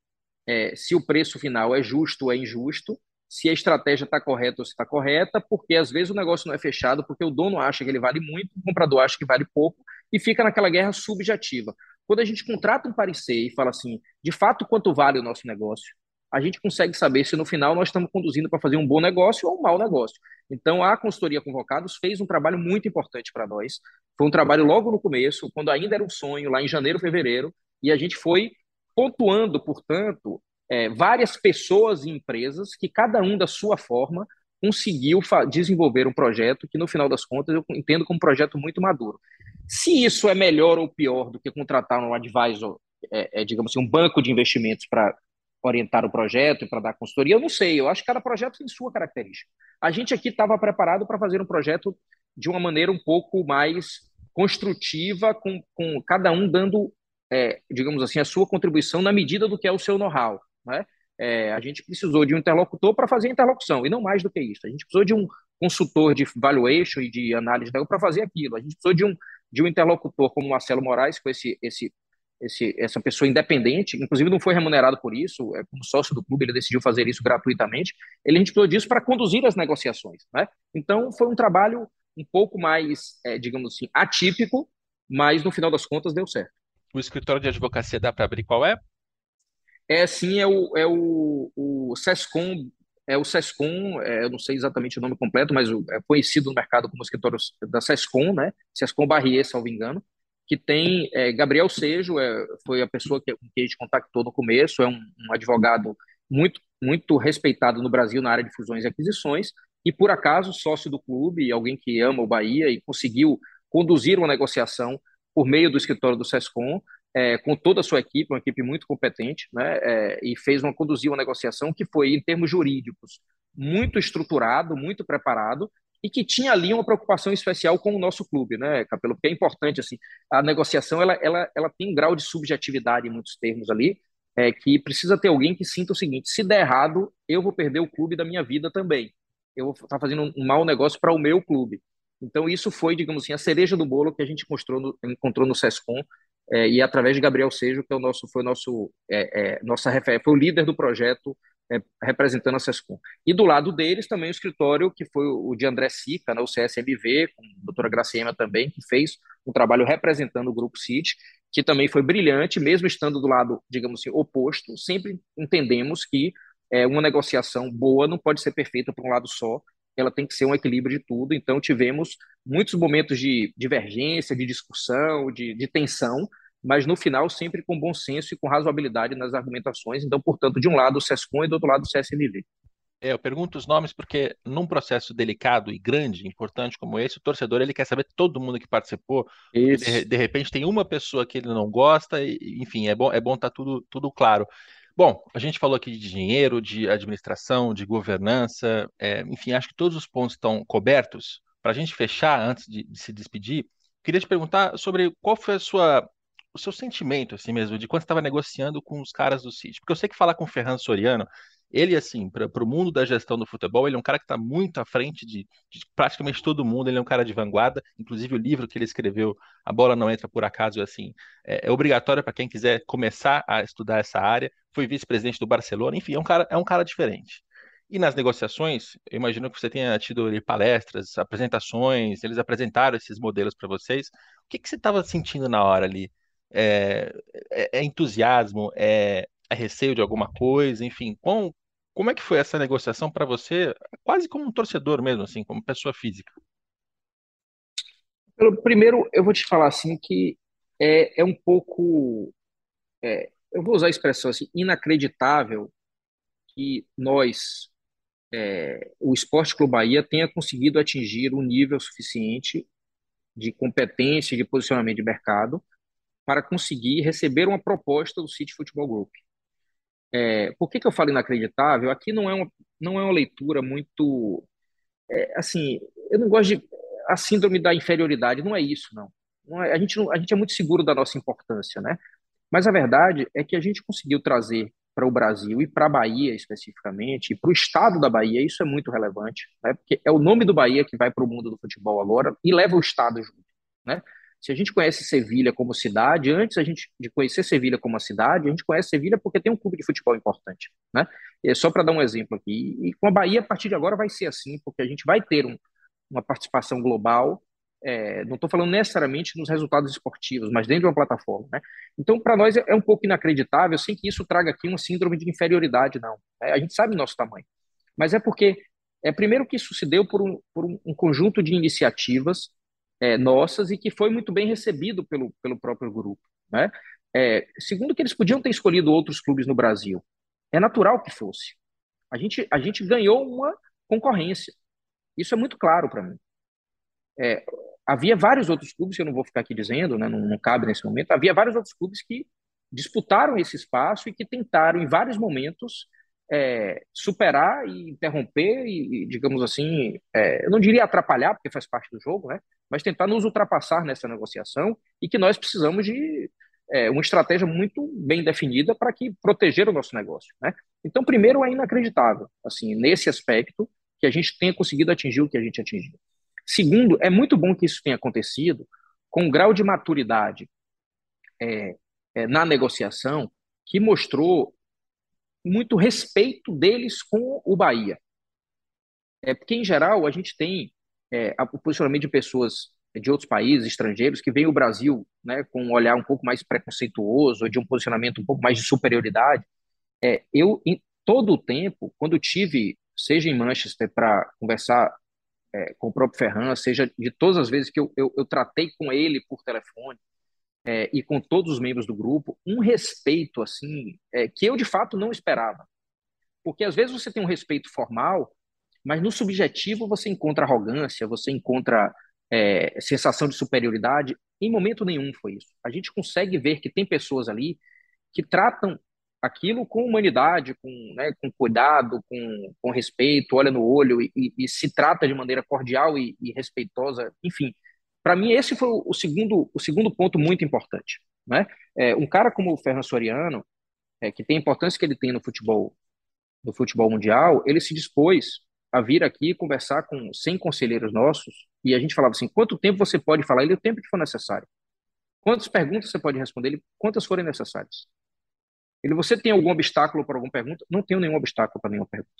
é, se o preço final é justo ou é injusto, se a estratégia está correta ou se está correta, porque às vezes o negócio não é fechado, porque o dono acha que ele vale muito, o comprador acha que vale pouco, e fica naquela guerra subjetiva. Quando a gente contrata um parecer e fala assim, de fato, quanto vale o nosso negócio, a gente consegue saber se no final nós estamos conduzindo para fazer um bom negócio ou um mau negócio. Então, a consultoria Convocados fez um trabalho muito importante para nós. Foi um trabalho logo no começo, quando ainda era um sonho, lá em janeiro, fevereiro, e a gente foi pontuando, portanto, é, várias pessoas e empresas que cada um da sua forma conseguiu desenvolver um projeto que no final das contas eu entendo como um projeto muito maduro. Se isso é melhor ou pior do que contratar um advisor, é, é, digamos assim, um banco de investimentos para orientar o projeto e para dar consultoria, eu não sei. Eu acho que cada projeto tem sua característica. A gente aqui estava preparado para fazer um projeto de uma maneira um pouco mais construtiva, com, com cada um dando, é, digamos assim, a sua contribuição na medida do que é o seu know-how. Né? É, a gente precisou de um interlocutor para fazer a interlocução, e não mais do que isso. A gente precisou de um consultor de valuation e de análise para fazer aquilo. A gente precisou de um, de um interlocutor como Marcelo Moraes, com esse, esse, esse, essa pessoa independente, inclusive não foi remunerado por isso, é, como sócio do clube, ele decidiu fazer isso gratuitamente. Ele, a gente precisou disso para conduzir as negociações. Né? Então, foi um trabalho um pouco mais, é, digamos assim, atípico, mas no final das contas deu certo. O escritório de advocacia dá para abrir qual é? É sim, é o, é o, o SESCOM, é o SESCOM, é, eu não sei exatamente o nome completo, mas é conhecido no mercado como escritório da SESCOM, né? SESCOM Barrier, salvo engano, que tem é, Gabriel Sejo, é, foi a pessoa que, que a gente contactou no começo, é um, um advogado muito, muito respeitado no Brasil na área de fusões e aquisições, e por acaso sócio do clube, alguém que ama o Bahia e conseguiu conduzir uma negociação por meio do escritório do SESCOM, é, com toda a sua equipe, uma equipe muito competente, né, é, e fez uma conduzir uma negociação que foi, em termos jurídicos, muito estruturado, muito preparado, e que tinha ali uma preocupação especial com o nosso clube, né, Capelo? Porque é importante, assim, a negociação, ela, ela, ela tem um grau de subjetividade em muitos termos ali, é, que precisa ter alguém que sinta o seguinte, se der errado, eu vou perder o clube da minha vida também. Eu vou estar fazendo um, um mau negócio para o meu clube. Então, isso foi, digamos assim, a cereja do bolo que a gente encontrou no, encontrou no SESCOM, é, e através de Gabriel Sejo, que é o nosso, foi o nosso, é, é, nossa foi o líder do projeto é, representando a SESCOM. E do lado deles também o escritório que foi o de André Sica, né, o CSMV, com a doutora Graciema também, que fez um trabalho representando o Grupo CIT, que também foi brilhante, mesmo estando do lado, digamos assim, oposto, sempre entendemos que é, uma negociação boa não pode ser perfeita para um lado só, ela tem que ser um equilíbrio de tudo. Então, tivemos muitos momentos de divergência, de discussão, de, de tensão, mas no final sempre com bom senso e com razoabilidade nas argumentações. Então, portanto, de um lado o SESCOM e do outro lado o CSMV. É, eu pergunto os nomes porque num processo delicado e grande, importante como esse, o torcedor ele quer saber todo mundo que participou. De, de, repente tem uma pessoa que ele não gosta, e, enfim, é bom é bom estar tá tudo tudo claro. Bom, a gente falou aqui de dinheiro, de administração, de governança, é, enfim, acho que todos os pontos estão cobertos. Para a gente fechar, antes de, de se despedir, queria te perguntar sobre qual foi a sua o seu sentimento, assim mesmo, de quando estava negociando com os caras do City. Porque eu sei que falar com o Ferran Soriano, ele, assim, para o mundo da gestão do futebol, ele é um cara que está muito à frente de, de, praticamente todo mundo, ele é um cara de vanguarda, inclusive o livro que ele escreveu, A Bola Não Entra Por Acaso, assim, é, é obrigatório para quem quiser começar a estudar essa área, foi vice-presidente do Barcelona, enfim, é um cara, é um cara diferente. E nas negociações, eu imagino que você tenha tido ali, palestras, apresentações, eles apresentaram esses modelos para vocês. O que, que você estava sentindo na hora ali? É, é, é entusiasmo, é, É receio de alguma coisa? Enfim, com, como é que foi essa negociação para você, quase como um torcedor mesmo, assim, como pessoa física? Primeiro, eu vou te falar assim que é, é um pouco, é, eu vou usar a expressão assim, inacreditável que nós, é, o Esporte Clube Bahia, tenha conseguido atingir um nível suficiente de competência, de posicionamento de mercado, para conseguir receber uma proposta do City Futebol Group. É, por que, que eu falo inacreditável? Aqui não é uma, não é uma leitura muito. É, assim, eu não gosto de. A síndrome da inferioridade, não é isso, não. não é, a, gente não, a gente é muito seguro da nossa importância, né? Mas a verdade é que a gente conseguiu trazer para o Brasil e para a Bahia especificamente, e para o estado da Bahia, isso é muito relevante, né? porque é o nome do Bahia que vai para o mundo do futebol agora e leva o estado junto. Né? Se a gente conhece Sevilha como cidade, antes a gente de conhecer Sevilha como uma cidade, a gente conhece Sevilha porque tem um clube de futebol importante, né? É só para dar um exemplo aqui. E com a Bahia, a partir de agora, vai ser assim, porque a gente vai ter um, uma participação global. É, não estou falando necessariamente nos resultados esportivos, mas dentro de uma plataforma, né? Então, para nós é, é, um pouco inacreditável, sem que isso traga aqui uma síndrome de inferioridade, não. É, a gente sabe o nosso tamanho, mas é porque é primeiro que isso se deu por um, por um conjunto de iniciativas é, nossas e que foi muito bem recebido pelo, pelo próprio grupo. Né? É, segundo, que eles podiam ter escolhido outros clubes no Brasil. É natural que fosse. A gente, a gente ganhou uma concorrência. Isso é muito claro para mim. É, havia vários outros clubes, eu não vou ficar aqui dizendo, né, não, não cabe nesse momento, havia vários outros clubes que disputaram esse espaço e que tentaram, em vários momentos, é, superar e interromper e, digamos assim, é, eu não diria atrapalhar, porque faz parte do jogo, né? Mas tentar nos ultrapassar nessa negociação e que nós precisamos de é, uma estratégia muito bem definida para que proteger o nosso negócio, né? Então, primeiro, é inacreditável, assim, nesse aspecto, que a gente tenha conseguido atingir o que a gente atingiu. Segundo, é muito bom que isso tenha acontecido com um grau de maturidade é, é, na negociação que mostrou muito respeito deles com o Bahia. É, porque, em geral, a gente tem é, o posicionamento de pessoas de outros países, estrangeiros, que veem o Brasil né, com um olhar um pouco mais preconceituoso, de um posicionamento um pouco mais de superioridade. É, eu, em todo o tempo, quando tive, seja em Manchester para conversar é, com o próprio Ferran, seja de todas as vezes que eu, eu, eu tratei com ele por telefone, é, e com todos os membros do grupo, um respeito assim é, que eu de fato não esperava. Porque às vezes você tem um respeito formal, mas no subjetivo você encontra arrogância, você encontra é, sensação de superioridade. Em momento nenhum foi isso. A gente consegue ver que tem pessoas ali que tratam aquilo com humanidade, com, né, com cuidado, com, com respeito, olha no olho e, e, e se trata de maneira cordial e, e respeitosa. Enfim, para mim, esse foi o segundo, o segundo ponto muito importante. Né? É, um cara como o Ferran Soriano, é, que tem a importância que ele tem no futebol, no futebol mundial, ele se dispôs a vir aqui conversar com 100 conselheiros nossos e a gente falava assim: quanto tempo você pode falar? Ele, o tempo que for necessário. Quantas perguntas você pode responder? Ele, quantas forem necessárias. Ele, você tem algum obstáculo para alguma pergunta? Não tenho nenhum obstáculo para nenhuma pergunta.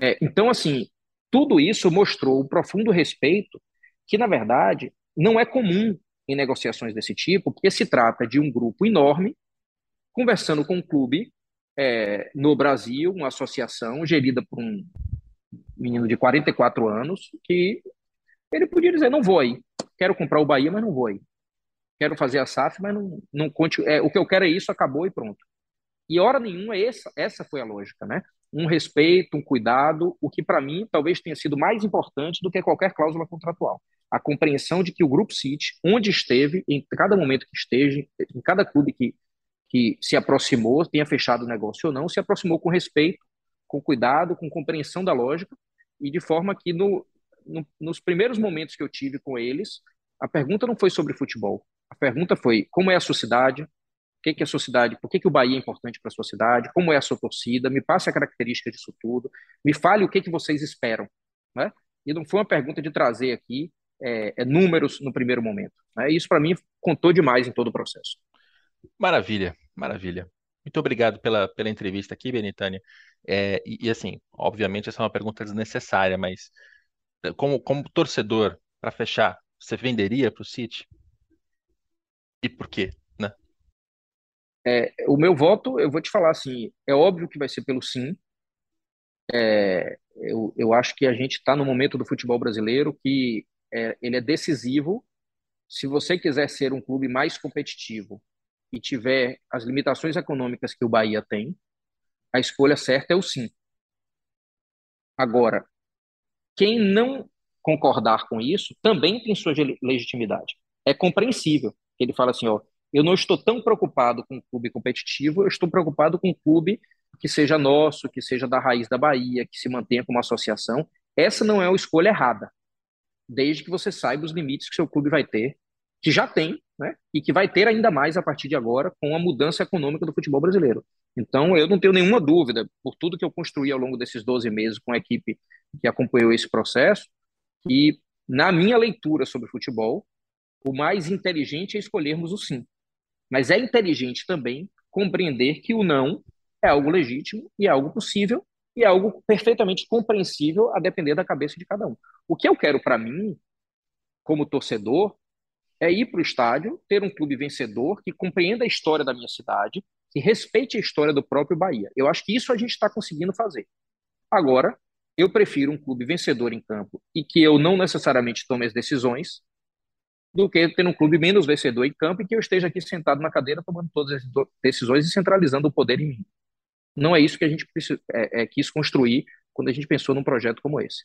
É, então, assim, tudo isso mostrou o profundo respeito que, na verdade, não é comum em negociações desse tipo, porque se trata de um grupo enorme conversando com um clube é, no Brasil, uma associação gerida por um menino de 44 anos, que ele podia dizer, não vou aí, quero comprar o Bahia, mas não vou aí. Quero fazer a SAF, mas não, não conte, é, o que eu quero é isso, acabou e pronto. E hora nenhuma essa, essa foi a lógica, né? Um respeito, um cuidado, o que para mim talvez tenha sido mais importante do que qualquer cláusula contratual a compreensão de que o Grupo City, onde esteve, em cada momento que esteja, em cada clube que, que se aproximou, tenha fechado o negócio ou não, se aproximou com respeito, com cuidado, com compreensão da lógica, e de forma que no, no, nos primeiros momentos que eu tive com eles, a pergunta não foi sobre futebol. A pergunta foi como é a sua cidade, o que, é a sua cidade, por que, que o Bahia é importante para a sua cidade, como é a sua torcida, me passe a característica disso tudo, me fale o que, que vocês esperam. Né? E não foi uma pergunta de trazer aqui é, é, números no primeiro momento. Né? Isso, para mim, contou demais em todo o processo. Maravilha, maravilha. Muito obrigado pela, pela entrevista aqui, Benitânia. É, e, e, assim, obviamente, essa é uma pergunta desnecessária, mas é, como, como torcedor, para fechar, você venderia para o City? E por quê? Né? É, o meu voto, eu vou te falar assim, é óbvio que vai ser pelo sim. É, eu, eu acho que a gente está no momento do futebol brasileiro que é, ele é decisivo. Se você quiser ser um clube mais competitivo e tiver as limitações econômicas que o Bahia tem, a escolha certa é o sim. Agora, quem não concordar com isso também tem sua legitimidade. É compreensível. Ele fala assim, ó, eu não estou tão preocupado com o clube competitivo, eu estou preocupado com o clube que seja nosso, que seja da raiz da Bahia, que se mantenha como associação. Essa não é uma escolha errada, desde que você saiba os limites que seu clube vai ter, que já tem, né? E que vai ter ainda mais a partir de agora com a mudança econômica do futebol brasileiro. Então, eu não tenho nenhuma dúvida, por tudo que eu construí ao longo desses 12 meses com a equipe que acompanhou esse processo, que, na minha leitura sobre futebol, o mais inteligente é escolhermos o sim. Mas é inteligente também compreender que o não é algo legítimo e é algo possível e é algo perfeitamente compreensível a depender da cabeça de cada um. O que eu quero para mim, como torcedor, é ir para o estádio, ter um clube vencedor que compreenda a história da minha cidade, que respeite a história do próprio Bahia. Eu acho que isso a gente está conseguindo fazer. Agora, eu prefiro um clube vencedor em campo e que eu não necessariamente tome as decisões, do que ter um clube menos vencedor em campo e que eu esteja aqui sentado na cadeira tomando todas as decisões e centralizando o poder em mim. Não é isso que a gente é, é, quis construir quando a gente pensou num projeto como esse.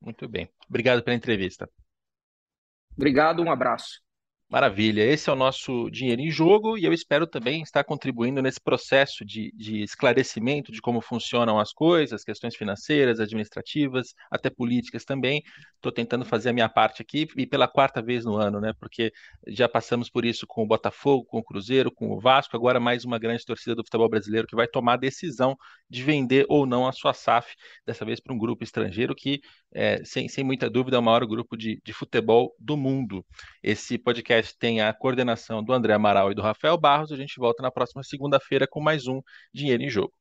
Muito bem. Obrigado pela entrevista. Obrigado, um abraço. Maravilha, esse é o nosso dinheiro em jogo e eu espero também estar contribuindo nesse processo de, de, esclarecimento de como funcionam as coisas, questões financeiras, administrativas, até políticas também. Estou tentando fazer a minha parte aqui e pela quarta vez no ano, né? Porque já passamos por isso com o Botafogo, com o Cruzeiro, com o Vasco, agora mais uma grande torcida do futebol brasileiro que vai tomar a decisão de vender ou não a sua SAF, dessa vez para um grupo estrangeiro que, é, sem, sem muita dúvida, é o maior grupo de, de futebol do mundo. Esse podcast podcast tem a coordenação do André Amaral e do Rafael Barros. A gente volta na próxima segunda-feira com mais um Dinheiro em Jogo.